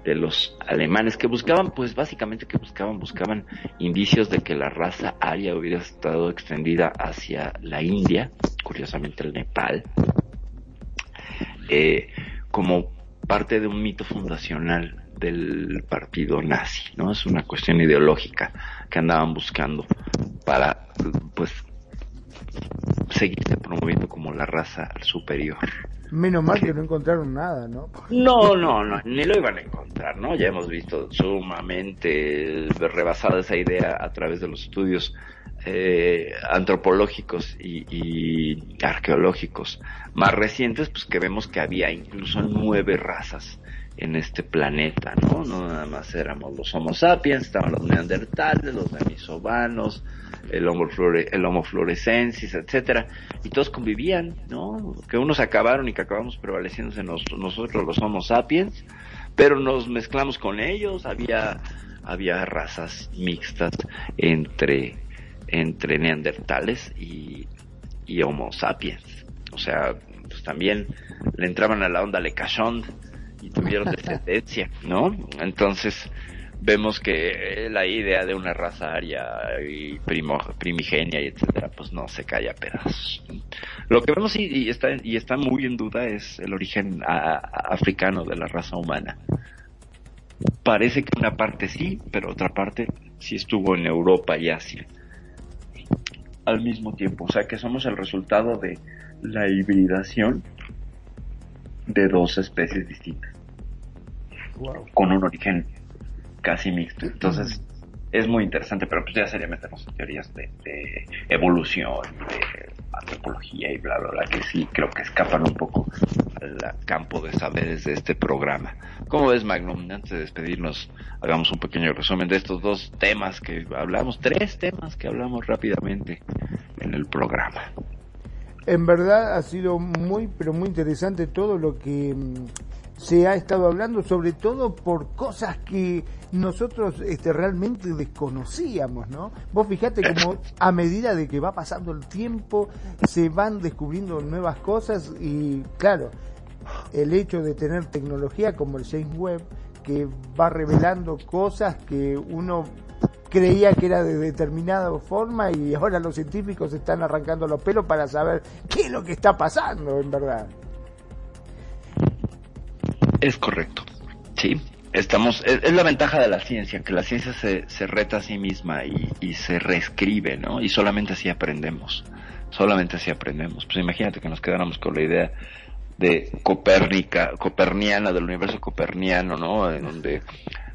de los alemanes que buscaban, pues básicamente que buscaban, buscaban indicios de que la raza aria hubiera estado extendida hacia la India, curiosamente el Nepal, eh, como parte de un mito fundacional del partido nazi, ¿no? Es una cuestión ideológica que andaban buscando para, pues, seguirse promoviendo como la raza superior. Menos mal que no encontraron nada, ¿no? No, no, no, ni lo iban a encontrar, ¿no? Ya hemos visto sumamente rebasada esa idea a través de los estudios eh, antropológicos y, y, arqueológicos más recientes, pues que vemos que había incluso nueve razas en este planeta, ¿no? No nada más éramos los Homo sapiens, estaban los neandertales, los denisovanos, el Homo, flore, el homo florescensis, etcétera, y todos convivían, ¿no? Que unos acabaron y que acabamos prevaleciéndose nos, nosotros los Homo sapiens, pero nos mezclamos con ellos, había había razas mixtas entre entre neandertales y, y Homo sapiens. O sea, pues también le entraban a la onda Lecachond y tuvieron descendencia, ¿no? Entonces vemos que la idea de una raza aria y primo, primigenia y etcétera, pues no se cae a pedazos. Lo que vemos y, y está y está muy en duda es el origen a, a, africano de la raza humana. Parece que una parte sí, pero otra parte sí estuvo en Europa y Asia al mismo tiempo, o sea que somos el resultado de la hibridación de dos especies distintas Wow. con un origen casi mixto. Entonces, es muy interesante, pero pues ya sería meternos en teorías de, de evolución, de antropología y bla, bla, bla, que sí creo que escapan un poco al campo de saberes de este programa. ¿Cómo ves, Magnum? Antes de despedirnos, hagamos un pequeño resumen de estos dos temas que hablamos, tres temas que hablamos rápidamente en el programa. En verdad ha sido muy, pero muy interesante todo lo que mm, se ha estado hablando, sobre todo por cosas que nosotros este, realmente desconocíamos, ¿no? Vos fijate como a medida de que va pasando el tiempo se van descubriendo nuevas cosas y claro, el hecho de tener tecnología como el James Webb que va revelando cosas que uno creía que era de determinada forma y ahora los científicos están arrancando los pelos para saber qué es lo que está pasando en verdad. Es correcto, sí. Estamos, es, la ventaja de la ciencia, que la ciencia se, se reta a sí misma y, y se reescribe, ¿no? Y solamente así aprendemos, solamente así aprendemos. Pues imagínate que nos quedáramos con la idea de Copérnica, coperniana, del universo coperniano, ¿no? En donde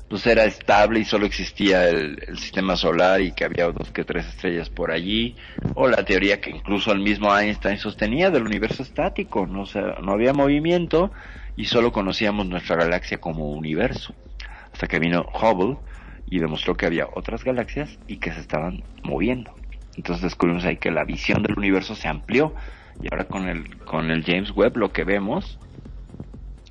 pues era estable y solo existía el, sistema solar y que había dos que tres estrellas por allí, o la teoría que incluso el mismo Einstein sostenía del universo estático, no, sea, no había movimiento y solo conocíamos nuestra galaxia como universo, hasta que vino Hubble y demostró que había otras galaxias y que se estaban moviendo. Entonces descubrimos ahí que la visión del universo se amplió. Y ahora con el, con el James Webb lo que vemos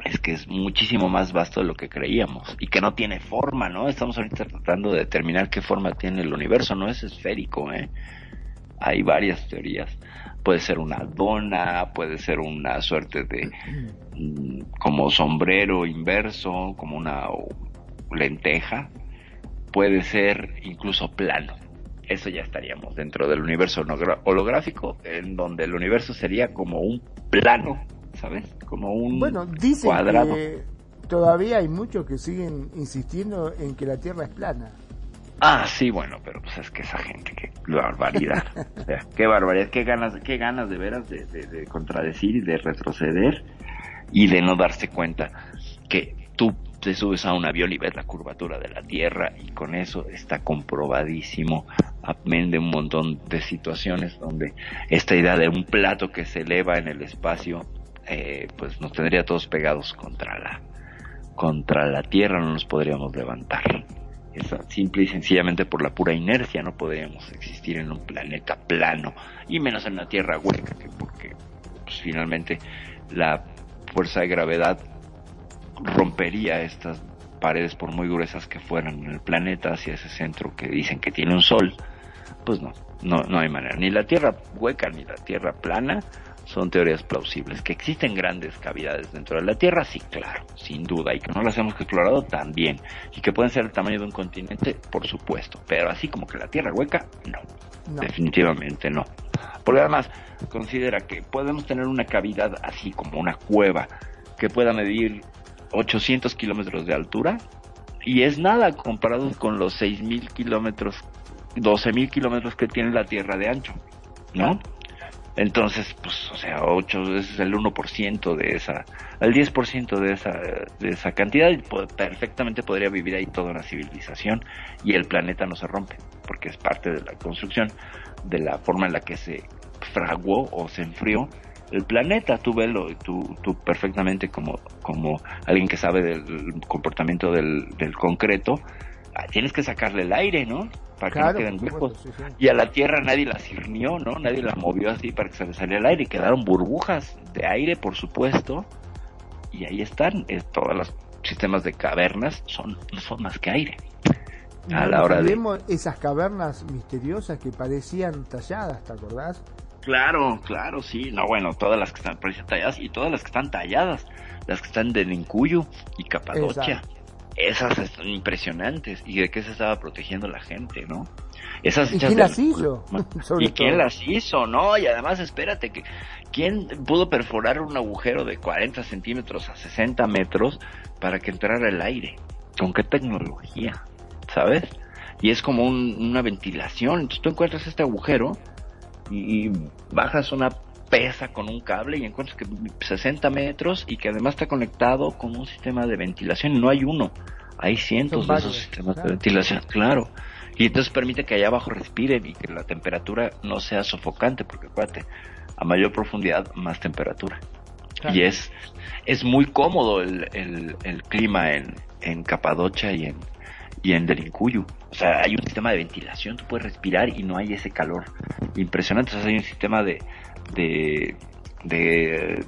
es que es muchísimo más vasto de lo que creíamos y que no tiene forma, ¿no? Estamos ahorita tratando de determinar qué forma tiene el universo, no es esférico, ¿eh? Hay varias teorías. Puede ser una dona, puede ser una suerte de mm, como sombrero inverso, como una lenteja, puede ser incluso plano. Eso ya estaríamos dentro del universo holográfico, en donde el universo sería como un plano ¿sabes? Como un bueno, dicen cuadrado. Que todavía hay muchos que siguen insistiendo en que la Tierra es plana. Ah, sí, bueno, pero pues es que esa gente, qué barbaridad. o sea, qué barbaridad, qué ganas, qué ganas de veras de, de, de contradecir y de retroceder y de no darse cuenta que tú te subes a un avión y ves la curvatura de la Tierra y con eso está comprobadísimo, amén de un montón de situaciones donde esta idea de un plato que se eleva en el espacio eh, pues nos tendría todos pegados contra la contra la tierra no nos podríamos levantar Esa, simple y sencillamente por la pura inercia no podríamos existir en un planeta plano y menos en una tierra hueca que porque pues, finalmente la fuerza de gravedad rompería estas paredes por muy gruesas que fueran en el planeta hacia ese centro que dicen que tiene un sol pues no No, no hay manera. Ni la tierra hueca ni la tierra plana son teorías plausibles. Que existen grandes cavidades dentro de la Tierra, sí, claro, sin duda. Y que no las hemos explorado también. Y que pueden ser el tamaño de un continente, por supuesto. Pero así como que la Tierra hueca, no. No. Definitivamente no. Porque además, considera que podemos tener una cavidad así como una cueva que pueda medir 800 kilómetros de altura y es nada comparado con los 6.000 kilómetros, 12.000 kilómetros que tiene la Tierra de ancho, ¿no? Entonces, pues, o sea, 8 es el 1% de esa, el 10% de esa, de esa cantidad y perfectamente podría vivir ahí toda una civilización y el planeta no se rompe, porque es parte de la construcción, de la forma en la que se fraguó o se enfrió el planeta, tú velo, tú, tú perfectamente como, como alguien que sabe del comportamiento del, del concreto, tienes que sacarle el aire, ¿no? Para que no queden huecos. supuesto, sí, sí. Y a la Tierra nadie la cirnió, ¿no? Nadie la movió así para que se le saliera el aire. Quedaron burbujas de aire, por supuesto. Y ahí están. eh, todos los sistemas de cavernas son, no son más que aire. A No la hora de... esas cavernas misteriosas que parecían talladas, ¿te acordás? Claro, claro, sí. No, bueno, todas las que están talladas y todas las que están talladas. Las que están de Nincuyo y Capadocia. Exacto. Esas son impresionantes. ¿Y de qué se estaba protegiendo la gente, no? Esas ¿Y quién las hizo? Sobre ¿Y quién las hizo? No, y además espérate que ¿quién pudo perforar un agujero de 40 centímetros a 60 metros para que entrara el aire? ¿Con qué tecnología? ¿Sabes? Y es como un- una ventilación. Entonces tú encuentras este agujero y, y bajas una pesa con un cable y encuentras que 60 metros y que además está conectado con un sistema de ventilación. No hay uno, hay cientos de esos sistemas claro. de ventilación, claro. Y entonces permite que allá abajo respiren y que la temperatura no sea sofocante, porque acuérdate, a mayor profundidad, más temperatura. Claro. Y es, es muy cómodo el, el, el clima en, en Capadocia y en, y en. O sea, hay un sistema de ventilación, tú puedes respirar y no hay ese calor impresionante. O sea, hay un sistema de, de, de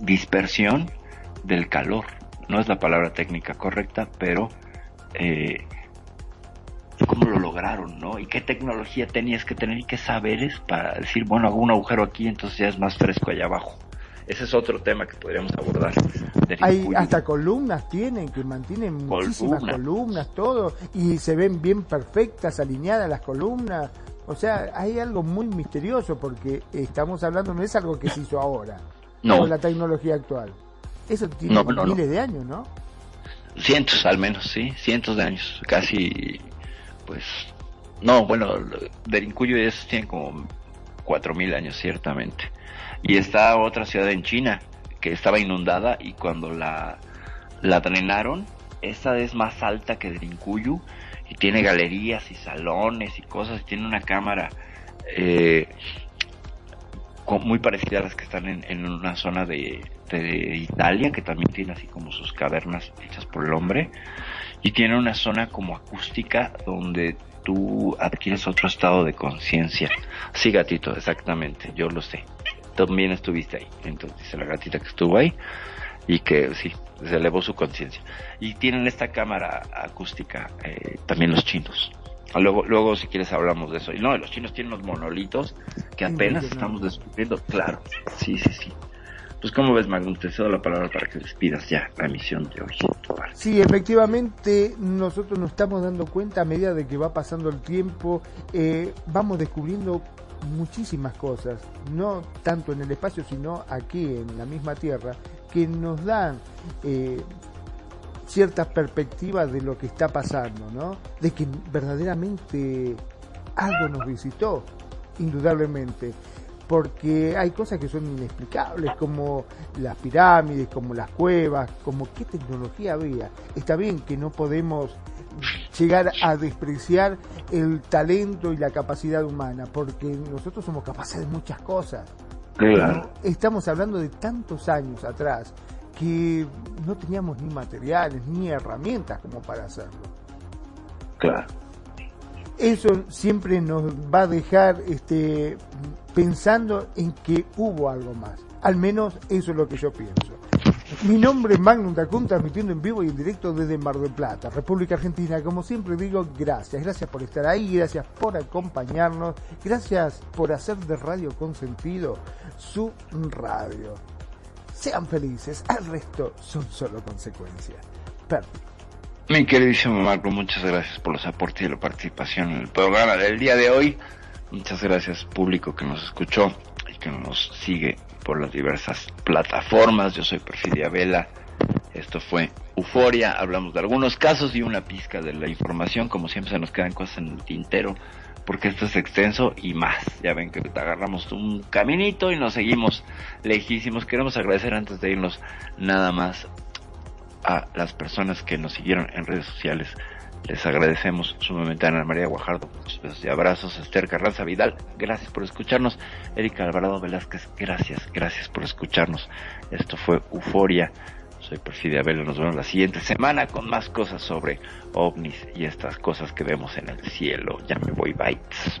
dispersión del calor. No es la palabra técnica correcta, pero eh, cómo lo lograron, ¿no? Y qué tecnología tenías que tener y qué saberes para decir, bueno, hago un agujero aquí, entonces ya es más fresco allá abajo. Ese es otro tema que podríamos abordar. Hay hasta columnas tienen que mantienen muchísimas Columnas. columnas, todo, y se ven bien perfectas, alineadas las columnas. O sea, hay algo muy misterioso porque estamos hablando, no es algo que se hizo ahora, No. con la tecnología actual. Eso tiene No, no, no. miles de años, ¿no? Cientos al menos, sí, cientos de años, casi, pues, no, bueno, Derinkuyu es, tiene como cuatro mil años ciertamente. Y está otra ciudad en China que estaba inundada y cuando la, la drenaron, esa es más alta que Derinkuyu y tiene galerías y salones y cosas y tiene una cámara eh, muy parecida a las que están en, en una zona de, de Italia, que también tiene así como sus cavernas hechas por el hombre, y tiene una zona como acústica donde tú adquieres otro estado de conciencia. Sí, gatito, exactamente, yo lo sé. También estuviste ahí, entonces dice la gatita que estuvo ahí y que sí, se elevó su conciencia. Y tienen esta cámara acústica eh, también los chinos. Luego, luego si quieres hablamos de eso. Y no, los chinos tienen unos monolitos que apenas estamos descubriendo. Claro, sí, sí, sí. Pues como ves, Magnus, te cedo la palabra para que despidas ya la emisión de hoy. Sí, efectivamente, nosotros nos estamos dando cuenta a medida de que va pasando el tiempo, eh, vamos descubriendo muchísimas cosas, no tanto en el espacio, sino aquí en la misma Tierra, que nos dan eh, ciertas perspectivas de lo que está pasando, ¿no? De que verdaderamente algo nos visitó, indudablemente porque hay cosas que son inexplicables, como las pirámides, como las cuevas, como qué tecnología había. Está bien que no podemos llegar a despreciar el talento y la capacidad humana, porque nosotros somos capaces de muchas cosas. Claro. Estamos hablando de tantos años atrás que no teníamos ni materiales ni herramientas como para hacerlo. Claro. Eso siempre nos va a dejar este, pensando en que hubo algo más. Al menos eso es lo que yo pienso. Mi nombre es Magnum Dacun, transmitiendo en vivo y en directo desde Mar del Plata, República Argentina. Como siempre digo, gracias. Gracias por estar ahí, gracias por acompañarnos, gracias por hacer de Radio Consentido su radio. Sean felices, al resto son solo consecuencias. Perdi. Mi queridísimo Marco, muchas gracias por los aportes y la participación en el programa del día de hoy. Muchas gracias público que nos escuchó y que nos sigue por las diversas plataformas. Yo soy Perfidia Vela. Esto fue Euforia. Hablamos de algunos casos y una pizca de la información. Como siempre se nos quedan cosas en el tintero porque esto es extenso y más. Ya ven que agarramos un caminito y nos seguimos lejísimos. Queremos agradecer antes de irnos nada más a las personas que nos siguieron en redes sociales. Les agradecemos sumamente a Ana María Guajardo, muchos besos y abrazos, Esther Carranza Vidal, gracias por escucharnos, Erika Alvarado Velázquez, gracias, gracias por escucharnos. Esto fue Euforia, soy Perfidia Vela, nos vemos la siguiente semana con más cosas sobre ovnis y estas cosas que vemos en el cielo. Ya me voy, bytes.